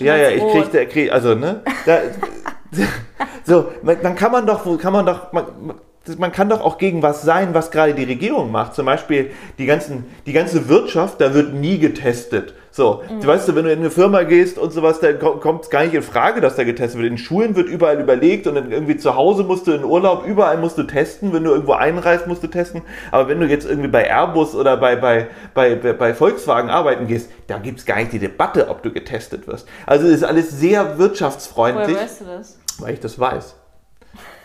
ja, ja, ich krieg, krieg also ne, da, so, man- dann kann man doch, wo kann man doch, man, man kann doch auch gegen was sein, was gerade die Regierung macht. Zum Beispiel die, ganzen, die ganze Wirtschaft, da wird nie getestet. So, Mhm. weißt du, wenn du in eine Firma gehst und sowas, da kommt es gar nicht in Frage, dass da getestet wird. In Schulen wird überall überlegt und dann irgendwie zu Hause musst du in Urlaub, überall musst du testen. Wenn du irgendwo einreist, musst du testen. Aber wenn du jetzt irgendwie bei Airbus oder bei, bei, bei, bei, bei Volkswagen arbeiten gehst, da gibt es gar nicht die Debatte, ob du getestet wirst. Also ist alles sehr wirtschaftsfreundlich, Woher weißt du das? weil ich das weiß.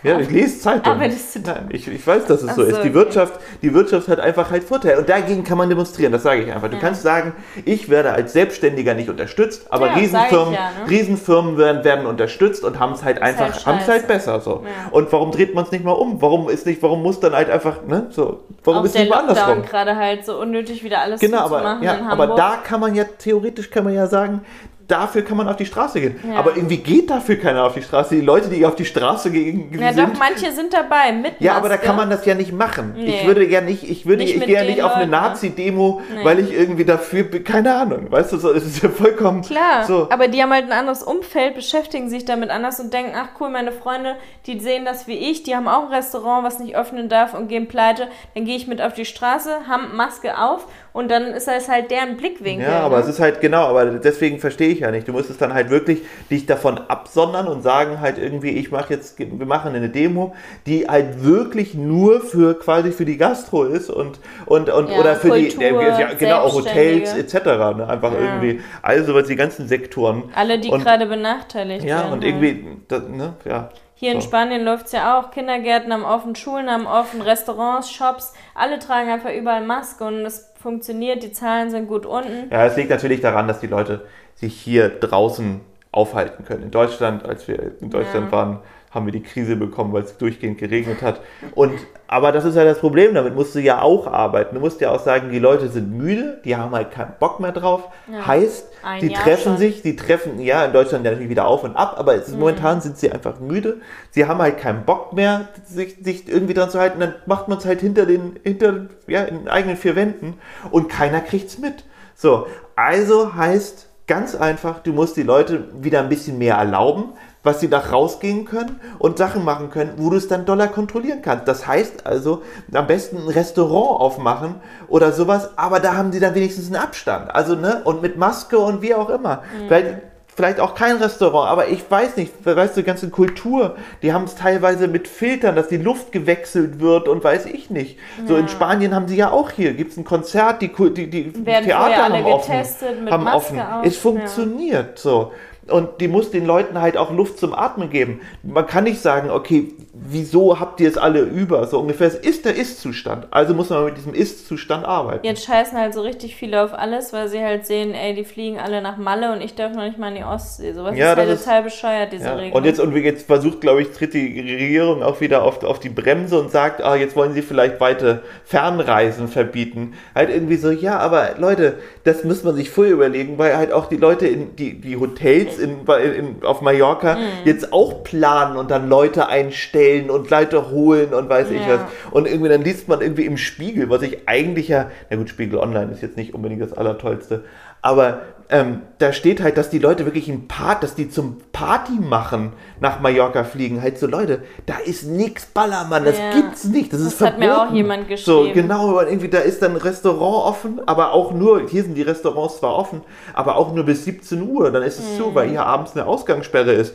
Ja, ich lese Zeitungen. Arbeitest du? Nein, ich, ich weiß, dass es Ach so ist. Die okay. Wirtschaft, die Wirtschaft hat einfach halt Vorteile. Und dagegen kann man demonstrieren, das sage ich einfach. Du kannst sagen, ich werde als Selbstständiger nicht unterstützt, aber Ja, Riesenfirmen, ja, ne? Riesenfirmen werden, werden unterstützt und haben es halt einfach, halt haben es halt besser so. Ja. Und warum dreht man es nicht mal um? Warum ist nicht, warum muss dann halt einfach, ne, so, warum Auch ist nicht mal Lockdown andersrum? gerade halt so unnötig wieder alles Genau, aber, ja, aber da kann man ja, theoretisch kann man ja sagen, dafür kann man auf die Straße gehen. Ja. Aber irgendwie geht dafür keiner auf die Straße. Die Leute, die auf die Straße gehen, ja, sind, doch, manche sind dabei mit ja, aber da Maske. kann man das ja nicht machen. Nee. Ich würde ja nicht, ich würde, Nicht ich gehe ja nicht auf eine ne? Nazi-Demo, Nee. weil ich irgendwie dafür, bin. keine Ahnung, weißt du, so, es ist ja vollkommen Klar, so. aber die haben halt ein anderes Umfeld, beschäftigen sich damit anders und denken, ach cool, meine Freunde, die sehen das wie ich, die haben auch ein Restaurant, was nicht öffnen darf und gehen pleite, dann gehe ich mit auf die Straße, haben Maske auf und dann ist das halt deren Blickwinkel. Ja, aber ne? es ist halt genau, aber deswegen verstehe ich ja nicht. Du musst es dann halt wirklich dich davon absondern und sagen halt irgendwie, ich mache jetzt, wir machen eine Demo, die halt wirklich nur für quasi für die Gastro ist und und und Ja, oder für Kultur, die, ja, genau auch Hotels etc. Ne? Einfach Ja. irgendwie, also was die ganzen Sektoren. Alle, die und- gerade benachteiligt Ja werden. und halt. irgendwie, das, ne, ja. Hier in So. Spanien läuft es ja auch. Kindergärten haben offen, Schulen haben offen, Restaurants, Shops. Alle tragen einfach überall Maske und es funktioniert. Die Zahlen sind gut unten. Ja, es liegt natürlich daran, dass die Leute sich hier draußen aufhalten können. In Deutschland, als wir in Deutschland Ja. waren, haben wir die Krise bekommen, weil es durchgehend geregnet hat. Und, aber das ist ja das Problem, damit musst du ja auch arbeiten. Du musst ja auch sagen, die Leute sind müde, die haben halt keinen Bock mehr drauf. Ja. Heißt, die Jahr treffen schon. sich, die treffen, ja, in Deutschland ja natürlich wieder auf und ab, aber ist, Mhm. momentan sind sie einfach müde. Sie haben halt keinen Bock mehr, sich, sich irgendwie dran zu halten. Dann macht man es halt hinter den, hinter, ja, in den eigenen vier Wänden und keiner kriegt's mit. So, also heißt ganz einfach, du musst die Leute wieder ein bisschen mehr erlauben, was sie da rausgehen können und Sachen machen können, wo du es dann doller kontrollieren kannst. Das heißt also, am besten ein Restaurant aufmachen oder sowas, aber da haben sie dann wenigstens einen Abstand. Also, ne, und mit Maske und wie auch immer. Vielleicht, vielleicht auch kein Restaurant, aber ich weiß nicht, weißt du, die ganze Kultur, die haben es teilweise mit Filtern, dass die Luft gewechselt wird und weiß ich nicht. So in Spanien haben sie ja auch hier, gibt es ein Konzert, die, die, die Werden Theater alle haben offen. getestet mit haben Maske offen. auf, Es ja. funktioniert so. Und die muss den Leuten halt auch Luft zum Atmen geben. Man kann nicht sagen, okay, wieso habt ihr es alle über? So ungefähr, es ist der Ist-Zustand. Also muss man mit diesem Ist-Zustand arbeiten. Jetzt scheißen halt so richtig viele auf alles, weil sie halt sehen, ey, die fliegen alle nach Malle und ich darf noch nicht mal in die Ostsee. Sowas Ja, ist halt ist- total bescheuert, diese Ja. Regelung. Und jetzt, und jetzt versucht, glaube ich, tritt die Regierung auch wieder auf, auf die Bremse und sagt, ah, jetzt wollen sie vielleicht weite Fernreisen verbieten. Halt irgendwie so, ja, aber Leute, das muss man sich vorher überlegen, weil halt auch die Leute in die, die Hotels in, in, auf Mallorca Mhm. jetzt auch planen und dann Leute einstellen und Leute holen und weiß ich Ja. was. Und irgendwie dann liest man irgendwie im Spiegel, was ich eigentlich ja, na gut, Spiegel Online ist jetzt nicht unbedingt das Allertollste, aber ähm, da steht halt, dass die Leute wirklich ein Part, dass die zum Party machen nach Mallorca fliegen. Halt so, Leute, da ist nix Ballermann, das Ja. gibt's nicht, das, ist Das hat verboten. mir auch jemand So, geschrieben. genau, aber irgendwie, da ist dann ein Restaurant offen, aber auch nur, hier sind die Restaurants zwar offen, aber auch nur bis 17 Uhr, dann ist es zu, weil hier abends eine Ausgangssperre ist.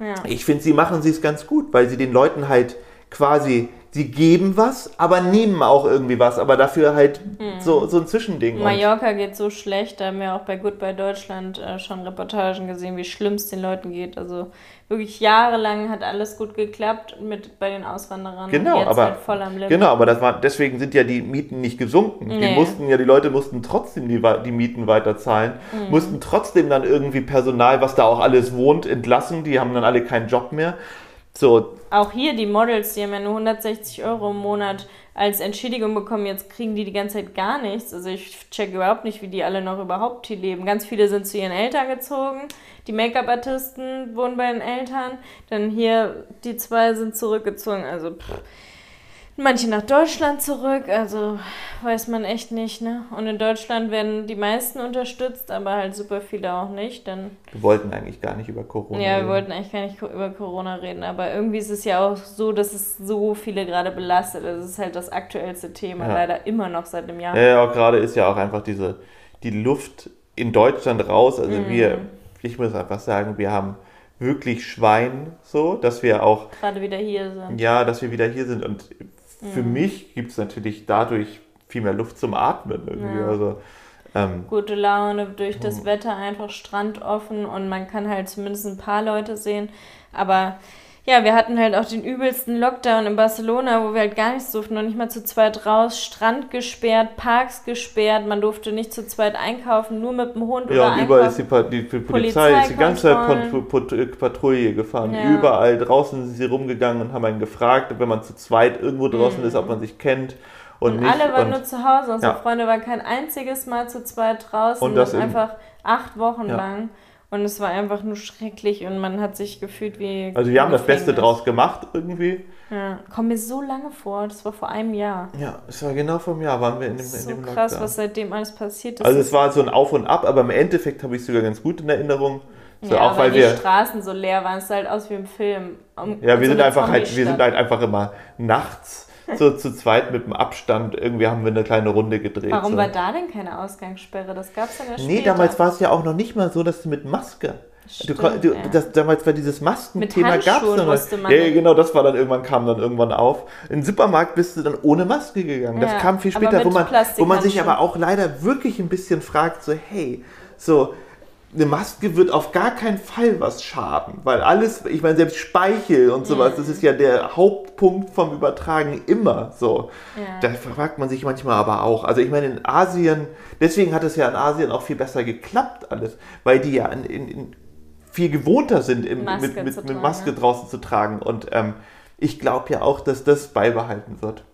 Ja. Ich finde, sie machen es ganz gut, weil sie den Leuten halt quasi sie geben was, aber nehmen auch irgendwie was, aber dafür halt Mhm. so, so ein Zwischending. Mallorca geht so schlecht, da haben wir auch bei Goodbye Deutschland äh, schon Reportagen gesehen, wie schlimm es den Leuten geht. Also wirklich jahrelang hat alles gut geklappt mit bei den Auswanderern. Genau, aber- halt voll am Limit. Genau, aber das war, deswegen sind ja die Mieten nicht gesunken. Die Nee. mussten ja, die Leute mussten trotzdem die, die Mieten weiterzahlen, Mhm. mussten trotzdem dann irgendwie Personal, was da auch alles wohnt, entlassen. Die haben dann alle keinen Job mehr. So, Auch hier die Models, die haben ja nur 160 Euro im Monat als Entschädigung bekommen. Jetzt kriegen die die ganze Zeit gar nichts. Also ich check überhaupt nicht, wie die alle noch überhaupt hier leben. Ganz viele sind zu ihren Eltern gezogen. Die Make-up-Artisten wohnen bei den Eltern. Dann hier die zwei sind zurückgezogen. Also pff. Manche nach Deutschland zurück. Also weiß man echt nicht. Ne? Und in Deutschland werden die meisten unterstützt, aber halt super viele auch nicht. Dann wir wollten eigentlich gar nicht über Corona ja, wir reden. wollten eigentlich gar nicht über Corona reden, aber irgendwie ist es ja auch so, dass es so viele gerade belastet. Das ist halt das aktuellste Thema, Ja. leider immer noch seit einem Jahr. Ja, ja, auch gerade ist ja auch einfach diese, die Luft in Deutschland raus. Also Mhm. wir, ich muss einfach sagen, wir haben wirklich Schwein so, dass wir auch Gerade wieder hier sind. Ja, dass wir wieder hier sind. Und für Mhm. mich gibt es natürlich dadurch viel mehr Luft zum Atmen irgendwie. Ja. Also, ähm, Gute Laune, durch das Wetter einfach Strand offen und man kann halt zumindest ein paar Leute sehen. Aber ja, wir hatten halt auch den übelsten Lockdown in Barcelona, wo wir halt gar nichts durften, noch nicht mal zu zweit raus. Strand gesperrt, Parks gesperrt, man durfte nicht zu zweit einkaufen, nur mit dem Hund ja, oder und überall ist die, Pa- die, die Polizei ist die ganze Zeit. Pat- Pat- Patrouille gefahren. Ja. Überall draußen sind sie rumgegangen und haben einen gefragt, wenn man zu zweit irgendwo draußen ist, ob man sich kennt und, Und nicht. alle waren und, nur zu Hause. Unsere Ja. Freunde waren kein einziges Mal zu zweit draußen. Und das einfach acht Wochen Ja. lang. Und es war einfach nur schrecklich und man hat sich gefühlt wie. also wir haben das Beste draus gemacht irgendwie. Ja, kommt mir so lange vor. Das war vor einem Jahr. Ja, es war genau vom Jahr, waren wir in dem, Das ist in so dem krass, Lockdown. was seitdem alles passiert ist. Also es war so ein Auf und Ab, aber im Endeffekt habe ich es sogar ganz gut in Erinnerung. So, ja, auch weil die wir, Straßen so leer waren. Es sah halt aus wie im Film. Um- Ja, wir so sind einfach halt, wir sind halt einfach immer nachts so zu zweit mit dem Abstand. Irgendwie haben wir eine kleine Runde gedreht. Warum so. war da denn keine Ausgangssperre? Das gab es ja später. Nee, damals war es ja auch noch nicht mal so, dass du mit Maske. Du, Stimmt, du, ja. das, damals war dieses Maskenthema gab es noch nicht. man Ja, genau, das war dann irgendwann, kam dann irgendwann auf. In den Supermarkt bist du dann ohne Maske gegangen. Das Ja, kam viel später, wo man, wo man sich aber auch leider wirklich ein bisschen fragt, so, hey, so, eine Maske wird auf gar keinen Fall was schaden, weil alles, ich meine, selbst Speichel und sowas, das ist ja der Hauptpunkt vom Übertragen immer so. Ja. Da fragt man sich manchmal aber auch. Also ich meine, in Asien, deswegen hat es ja in Asien auch viel besser geklappt alles, weil die ja in, in, in viel gewohnter sind, im, mit, mit, mit Maske ne? draußen zu tragen. Und ähm, ich glaube ja auch, dass das beibehalten wird.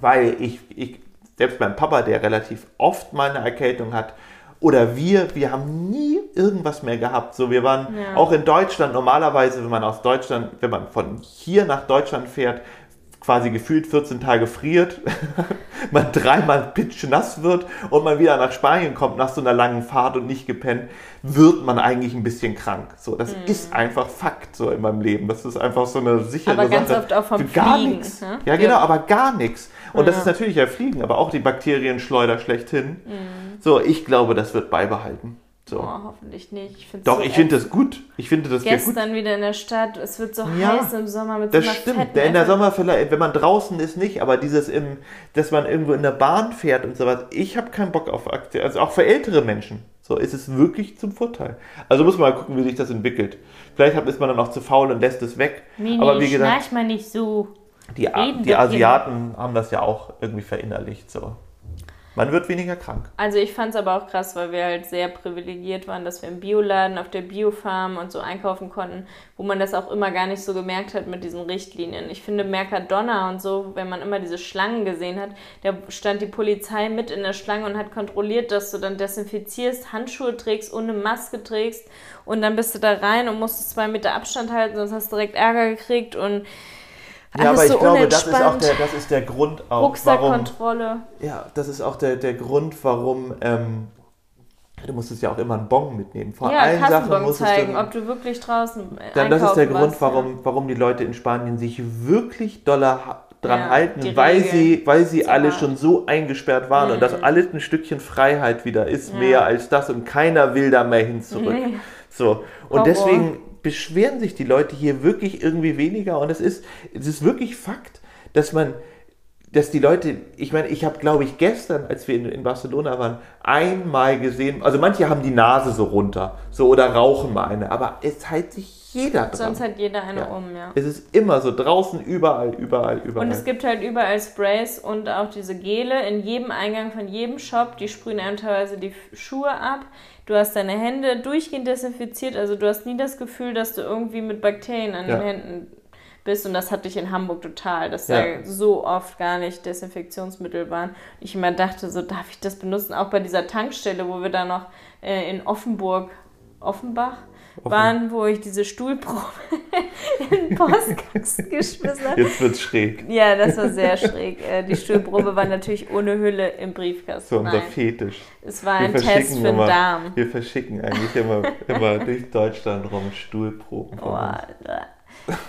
Weil ich, ich, selbst mein Papa, der relativ oft mal eine Erkältung hat, oder wir, wir haben nie irgendwas mehr gehabt. So, wir waren Ja. auch in Deutschland normalerweise, wenn man aus Deutschland, wenn man von hier nach Deutschland fährt, quasi gefühlt 14 Tage friert, man dreimal pitschnass wird und man wieder nach Spanien kommt nach so einer langen Fahrt und nicht gepennt, wird man eigentlich ein bisschen krank. So, das ist einfach Fakt so in meinem Leben. Das ist einfach so eine sichere Mhm. Aber ganz Sache. oft auch vom Für gar nichts. ne? Ja, Ja. genau, aber gar nichts. Und das Ja. ist natürlich ja Fliegen, aber auch die Bakterienschleuder schlechthin. Mhm. So, ich glaube, das wird beibehalten. So. Oh, hoffentlich nicht. Ich Doch, so ich finde das gut. Ich finde das geht gut. Gestern wieder in der Stadt. Es wird so Ja, heiß im Sommer mit Das so einer stimmt. fetten In der. Sommer vielleicht, wenn man draußen ist, nicht, aber dieses im, dass man irgendwo in der Bahn fährt und sowas, ich habe keinen Bock auf Aktie. Also auch für ältere Menschen. So ist es wirklich zum Vorteil. Also muss man mal gucken, wie sich das entwickelt. Vielleicht hat- ist man dann auch zu faul und lässt es weg. Mini, aber wie gesagt, schnarch mal nicht so. die, die Asiaten haben das ja auch irgendwie verinnerlicht. So. Man wird weniger krank. Also ich fand es aber auch krass, weil wir halt sehr privilegiert waren, dass wir im Bioladen auf der Biofarm und so einkaufen konnten, wo man das auch immer gar nicht so gemerkt hat mit diesen Richtlinien. Ich finde Mercadona und so, wenn man immer diese Schlangen gesehen hat, da stand die Polizei mit in der Schlange und hat kontrolliert, dass du dann desinfizierst, Handschuhe trägst, ohne Maske trägst und dann bist du da rein und musstest zwei Meter Abstand halten, sonst hast du direkt Ärger gekriegt und Ja, aber ich so glaube, das ist auch der, das ist der Grund auch, warum. Rucksackkontrolle. Ja, das ist auch der, der Grund, warum. Ähm, du musstest ja auch immer einen Bon mitnehmen. Vor Ja, allen Sachen musstest zeigen, du. ob du wirklich draußen Dann, das ist der Grund, warst, warum, warum die Leute in Spanien sich wirklich doller dran Ja, halten, weil Regeln. sie, weil sie So alle schon so eingesperrt waren und dass alles ein Stückchen Freiheit wieder ist, Ja. mehr als das und keiner will da mehr hin zurück. Nee. So. Und Horror. deswegen beschweren sich die Leute hier wirklich irgendwie weniger und es ist, es ist wirklich Fakt, dass man, dass die Leute, ich meine, ich habe, glaube ich, gestern, als wir in, in, Barcelona waren, einmal gesehen, also manche haben die Nase so runter, so oder rauchen mal eine, aber es hält sich jeder dran. Sonst hat jeder eine ja. um, ja. Es ist immer so draußen, überall, überall, überall. Und es gibt halt überall Sprays und auch diese Gele in jedem Eingang von jedem Shop, die sprühen einem teilweise die Schuhe ab. Du hast deine Hände durchgehend desinfiziert, also du hast nie das Gefühl, dass du irgendwie mit Bakterien an ja. den Händen bist und das hatte ich in Hamburg total, dass ja. da so oft gar nicht Desinfektionsmittel waren. Ich immer dachte, so darf ich das benutzen, auch bei dieser Tankstelle, wo wir da noch äh, in Offenburg, Offenbach, Offen. waren, wo ich diese Stuhlprobe in den Postkasten geschmissen habe. Jetzt wird's schräg. Ja, das war sehr schräg. Äh, die Stuhlprobe war natürlich ohne Hülle im Briefkasten. So unser Nein. Fetisch. Es war wir ein Test für den Darm. Wir verschicken eigentlich immer, immer durch Deutschland rum Stuhlproben. Oh,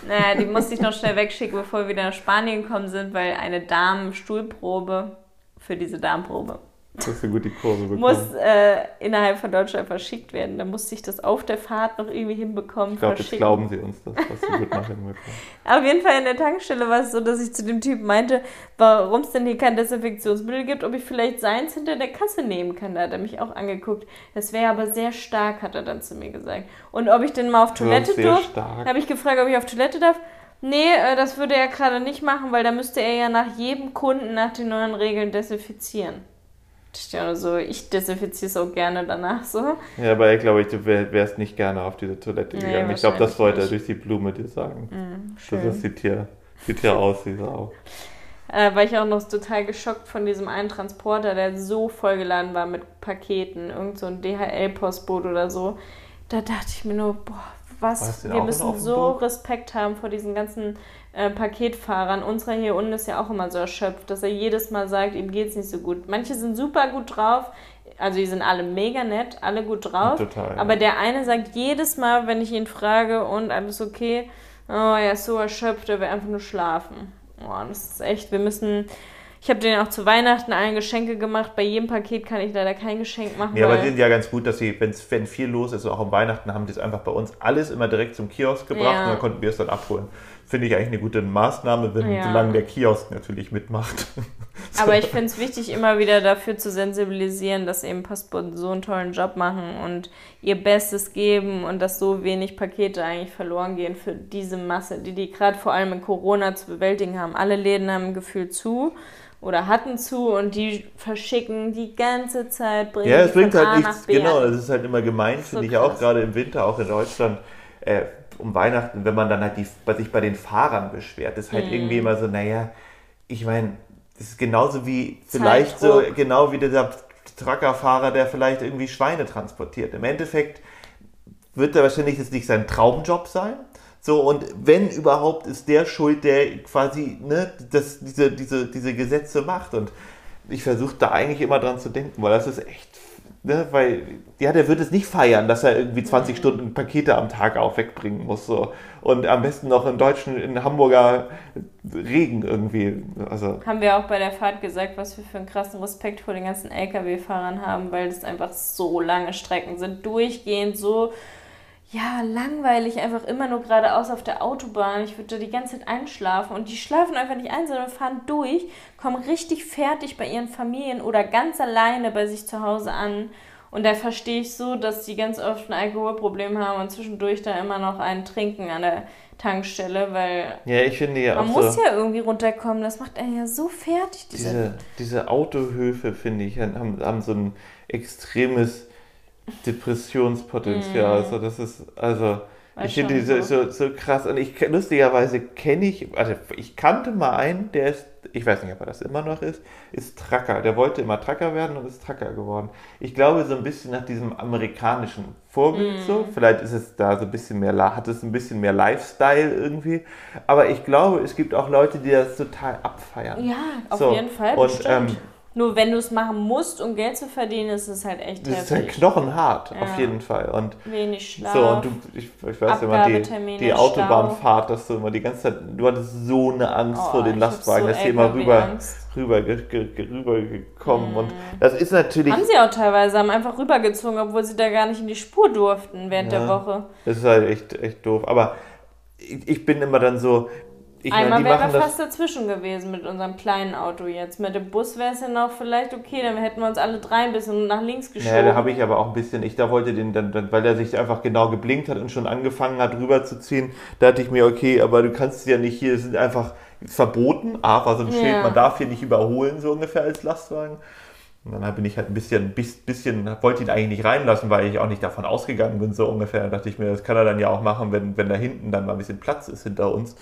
naja, die musste ich noch schnell wegschicken, bevor wir wieder nach Spanien gekommen sind, weil eine Darmstuhlprobe für diese Darmprobe Hast du gut die Kurve bekommen. Muss äh, innerhalb von Deutschland verschickt werden. Da musste ich das auf der Fahrt noch irgendwie hinbekommen. Ich glaube, jetzt glauben sie uns das, was du gut nach hinbekommen. Auf jeden Fall in der Tankstelle war es so, dass ich zu dem Typen meinte, warum es denn hier kein Desinfektionsmittel gibt, ob ich vielleicht seins hinter der Kasse nehmen kann. Da hat er mich auch angeguckt. Das wäre aber sehr stark, hat er dann zu mir gesagt. Und ob ich denn mal auf Toilette durfte, habe ich gefragt, ob ich auf Toilette darf. Nee, äh, das würde er gerade nicht machen, weil da müsste er ja nach jedem Kunden nach den neuen Regeln desinfizieren. Also ich desinfiziere es auch gerne danach so. Ja, aber ich glaube, du wärst nicht gerne auf diese Toilette gegangen. Nee, ich glaube, das wollte er durch die Blume dir sagen. Mm, schön. Das sieht hier, sieht hier aus, wie Sau. Äh, war ich auch noch total geschockt von diesem einen Transporter, der so vollgeladen war mit Paketen, irgend so ein DHL-Postboot oder so. Da dachte ich mir nur, boah, was, wir müssen so Respekt haben vor diesen ganzen äh, Paketfahrern. Unserer hier unten ist ja auch immer so erschöpft, dass er jedes Mal sagt, ihm geht es nicht so gut. Manche sind super gut drauf, also die sind alle mega nett, alle gut drauf. Total, aber der eine sagt jedes Mal, wenn ich ihn frage und alles okay, oh, er ist so erschöpft, er will einfach nur schlafen. Oh, das ist echt, wir müssen ich habe denen auch zu Weihnachten allen Geschenke gemacht. Bei jedem Paket kann ich leider kein Geschenk machen. Ja, aber die sind ja ganz gut, dass sie, wenn viel los ist, auch um Weihnachten, haben die es einfach bei uns alles immer direkt zum Kiosk gebracht ja. und dann konnten wir es dann abholen. Finde ich eigentlich eine gute Maßnahme, wenn, ja. solange der Kiosk natürlich mitmacht. so. Aber ich finde es wichtig, immer wieder dafür zu sensibilisieren, dass eben Postboten so einen tollen Job machen und ihr Bestes geben und dass so wenig Pakete eigentlich verloren gehen für diese Masse, die die gerade vor allem in Corona zu bewältigen haben. Alle Läden haben ein Gefühl zu oder hatten zu und die verschicken die ganze Zeit. Bringen ja, es bringt halt nichts, genau, das ist halt immer gemein, so finde ich auch, gerade im Winter, auch in Deutschland. Äh, um Weihnachten, wenn man dann halt die, sich bei den Fahrern beschwert, ist halt mhm. irgendwie immer so, naja, ich meine, das ist genauso wie vielleicht Zeitdruck. so, genau wie dieser Truckerfahrer, der vielleicht irgendwie Schweine transportiert. Im Endeffekt wird er wahrscheinlich jetzt nicht sein Traumjob sein, so, und wenn überhaupt, ist der schuld, der quasi ne, das, diese, diese, diese Gesetze macht. Und ich versuche da eigentlich immer dran zu denken, weil das ist echt, ne, weil, ja, der wird es nicht feiern, dass er irgendwie 20 mhm. Stunden Pakete am Tag auch wegbringen muss. So. Und am besten noch in deutschen, in Hamburger Regen irgendwie. Also. Haben wir auch bei der Fahrt gesagt, was wir für einen krassen Respekt vor den ganzen Lkw-Fahrern haben, weil das einfach so lange Strecken sind, durchgehend so ja, langweilig, einfach immer nur geradeaus auf der Autobahn. Ich würde da die ganze Zeit einschlafen und die schlafen einfach nicht ein, sondern fahren durch, kommen richtig fertig bei ihren Familien oder ganz alleine bei sich zu Hause an. Und da verstehe ich so, dass die ganz oft ein Alkoholproblem haben und zwischendurch da immer noch einen trinken an der Tankstelle, weil ja, ich finde ja man muss so ja irgendwie runterkommen. Das macht einen ja so fertig. Diese, diese Autohöfe, finde ich, haben, haben so ein extremes Depressionspotenzial. Mm. Also das ist, also ich finde die so, so, so, krass. Und ich lustigerweise kenne ich, also ich kannte mal einen, der ist, ich weiß nicht, ob er das immer noch ist, ist Tracker. Der wollte immer Tracker werden und ist Tracker geworden. Ich glaube so ein bisschen nach diesem amerikanischen Vorbild mm. so. Vielleicht ist es da so ein bisschen mehr, hat es ein bisschen mehr Lifestyle irgendwie. Aber ich glaube, es gibt auch Leute, die das total abfeiern. Ja, auf so. jeden Fall. Und ähm, nur wenn du es machen musst, um Geld zu verdienen, ist es halt echt Das heftig. ist halt knochenhart, ja. auf jeden Fall. Und Wenig Schlaf. So, und du, ich, ich weiß immer, die, die Autobahnfahrt, dass du immer die ganze Zeit, du hattest so eine Angst oh, vor den Lastwagen, so dass sie immer rüber, rüber, rüber gekommen. Mm. Und das ist natürlich. Haben sie auch teilweise, haben einfach rübergezogen, obwohl sie da gar nicht in die Spur durften während ja, der Woche. Das ist halt echt, echt doof. Aber ich, ich bin immer dann so, ich Einmal wären machen wir fast dazwischen gewesen mit unserem kleinen Auto jetzt. Mit dem Bus wäre es ja noch vielleicht okay, dann hätten wir uns alle drei ein bisschen nach links geschoben. Naja, da habe ich aber auch ein bisschen, ich da wollte den dann, weil er sich einfach genau geblinkt hat und schon angefangen hat rüberzuziehen, da dachte ich mir, okay, aber du kannst ja nicht hier, es sind einfach verboten. A, war so ein Schild, Ja. man darf hier nicht überholen, so ungefähr als Lastwagen. Und dann bin ich halt ein bisschen, bis- bisschen, wollte ihn eigentlich nicht reinlassen, weil ich auch nicht davon ausgegangen bin, so ungefähr. Da dachte ich mir, das kann er dann ja auch machen, wenn, wenn da hinten dann mal ein bisschen Platz ist hinter uns.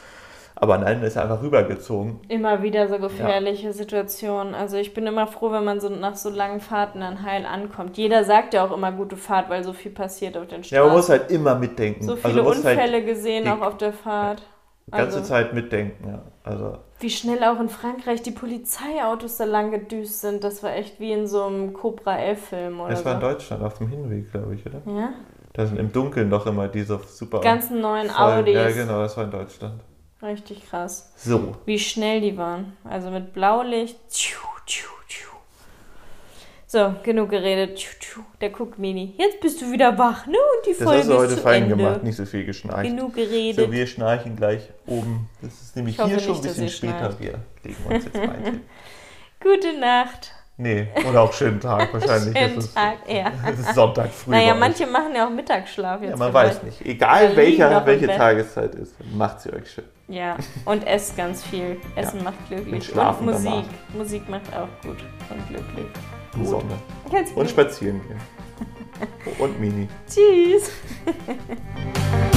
Aber nein, ist einfach rübergezogen. Immer wieder so gefährliche Situationen. Also ich bin immer froh, wenn man so nach so langen Fahrten dann heil ankommt. Jeder sagt ja auch immer gute Fahrt, weil so viel passiert auf den Straßen. Ja, man muss halt immer mitdenken. so Also viele halt Unfälle gesehen die- auch auf der Fahrt. die ganze Also, Zeit mitdenken, ja. Also, wie schnell auch in Frankreich die Polizeiautos da lang gedüst sind, das war echt wie in so einem Cobra 11 Film oder das war in so. Deutschland auf dem Hinweg, glaube ich, oder? Ja? Da sind im Dunkeln noch immer diese super. Ganzen neuen Audis. Ja, genau, das war in Deutschland. Richtig krass. So. Wie schnell die waren. Also mit Blaulicht. Tschu, tschu, tschu. So, genug geredet. Tschu, tschu. Der guckt Mini. Jetzt bist du wieder wach, ne? Und die Das Folge hast du ist heute fein Ende. gemacht, nicht so viel geschnarcht. Genug geredet. So, wir schnarchen gleich oben. Das ist nämlich hier schon ein nicht, dass bisschen später. schnarcht. Wir legen uns jetzt hin. Gute Nacht. Nee, oder auch schönen Tag wahrscheinlich. Schönen es ist, Tag, ja. es ist Sonntag früh. Naja, manche machen ja auch Mittagsschlaf jetzt. Ja, man weiß nicht. Egal welcher, welche. Tageszeit ist, macht sie euch schön. Ja, und esst ganz viel. Essen macht Und glücklich. schlafen und Musik. danach. Musik macht auch gut und glücklich. Und Sonne. Jetzt Und spazieren gehen. Und Mini. Tschüss.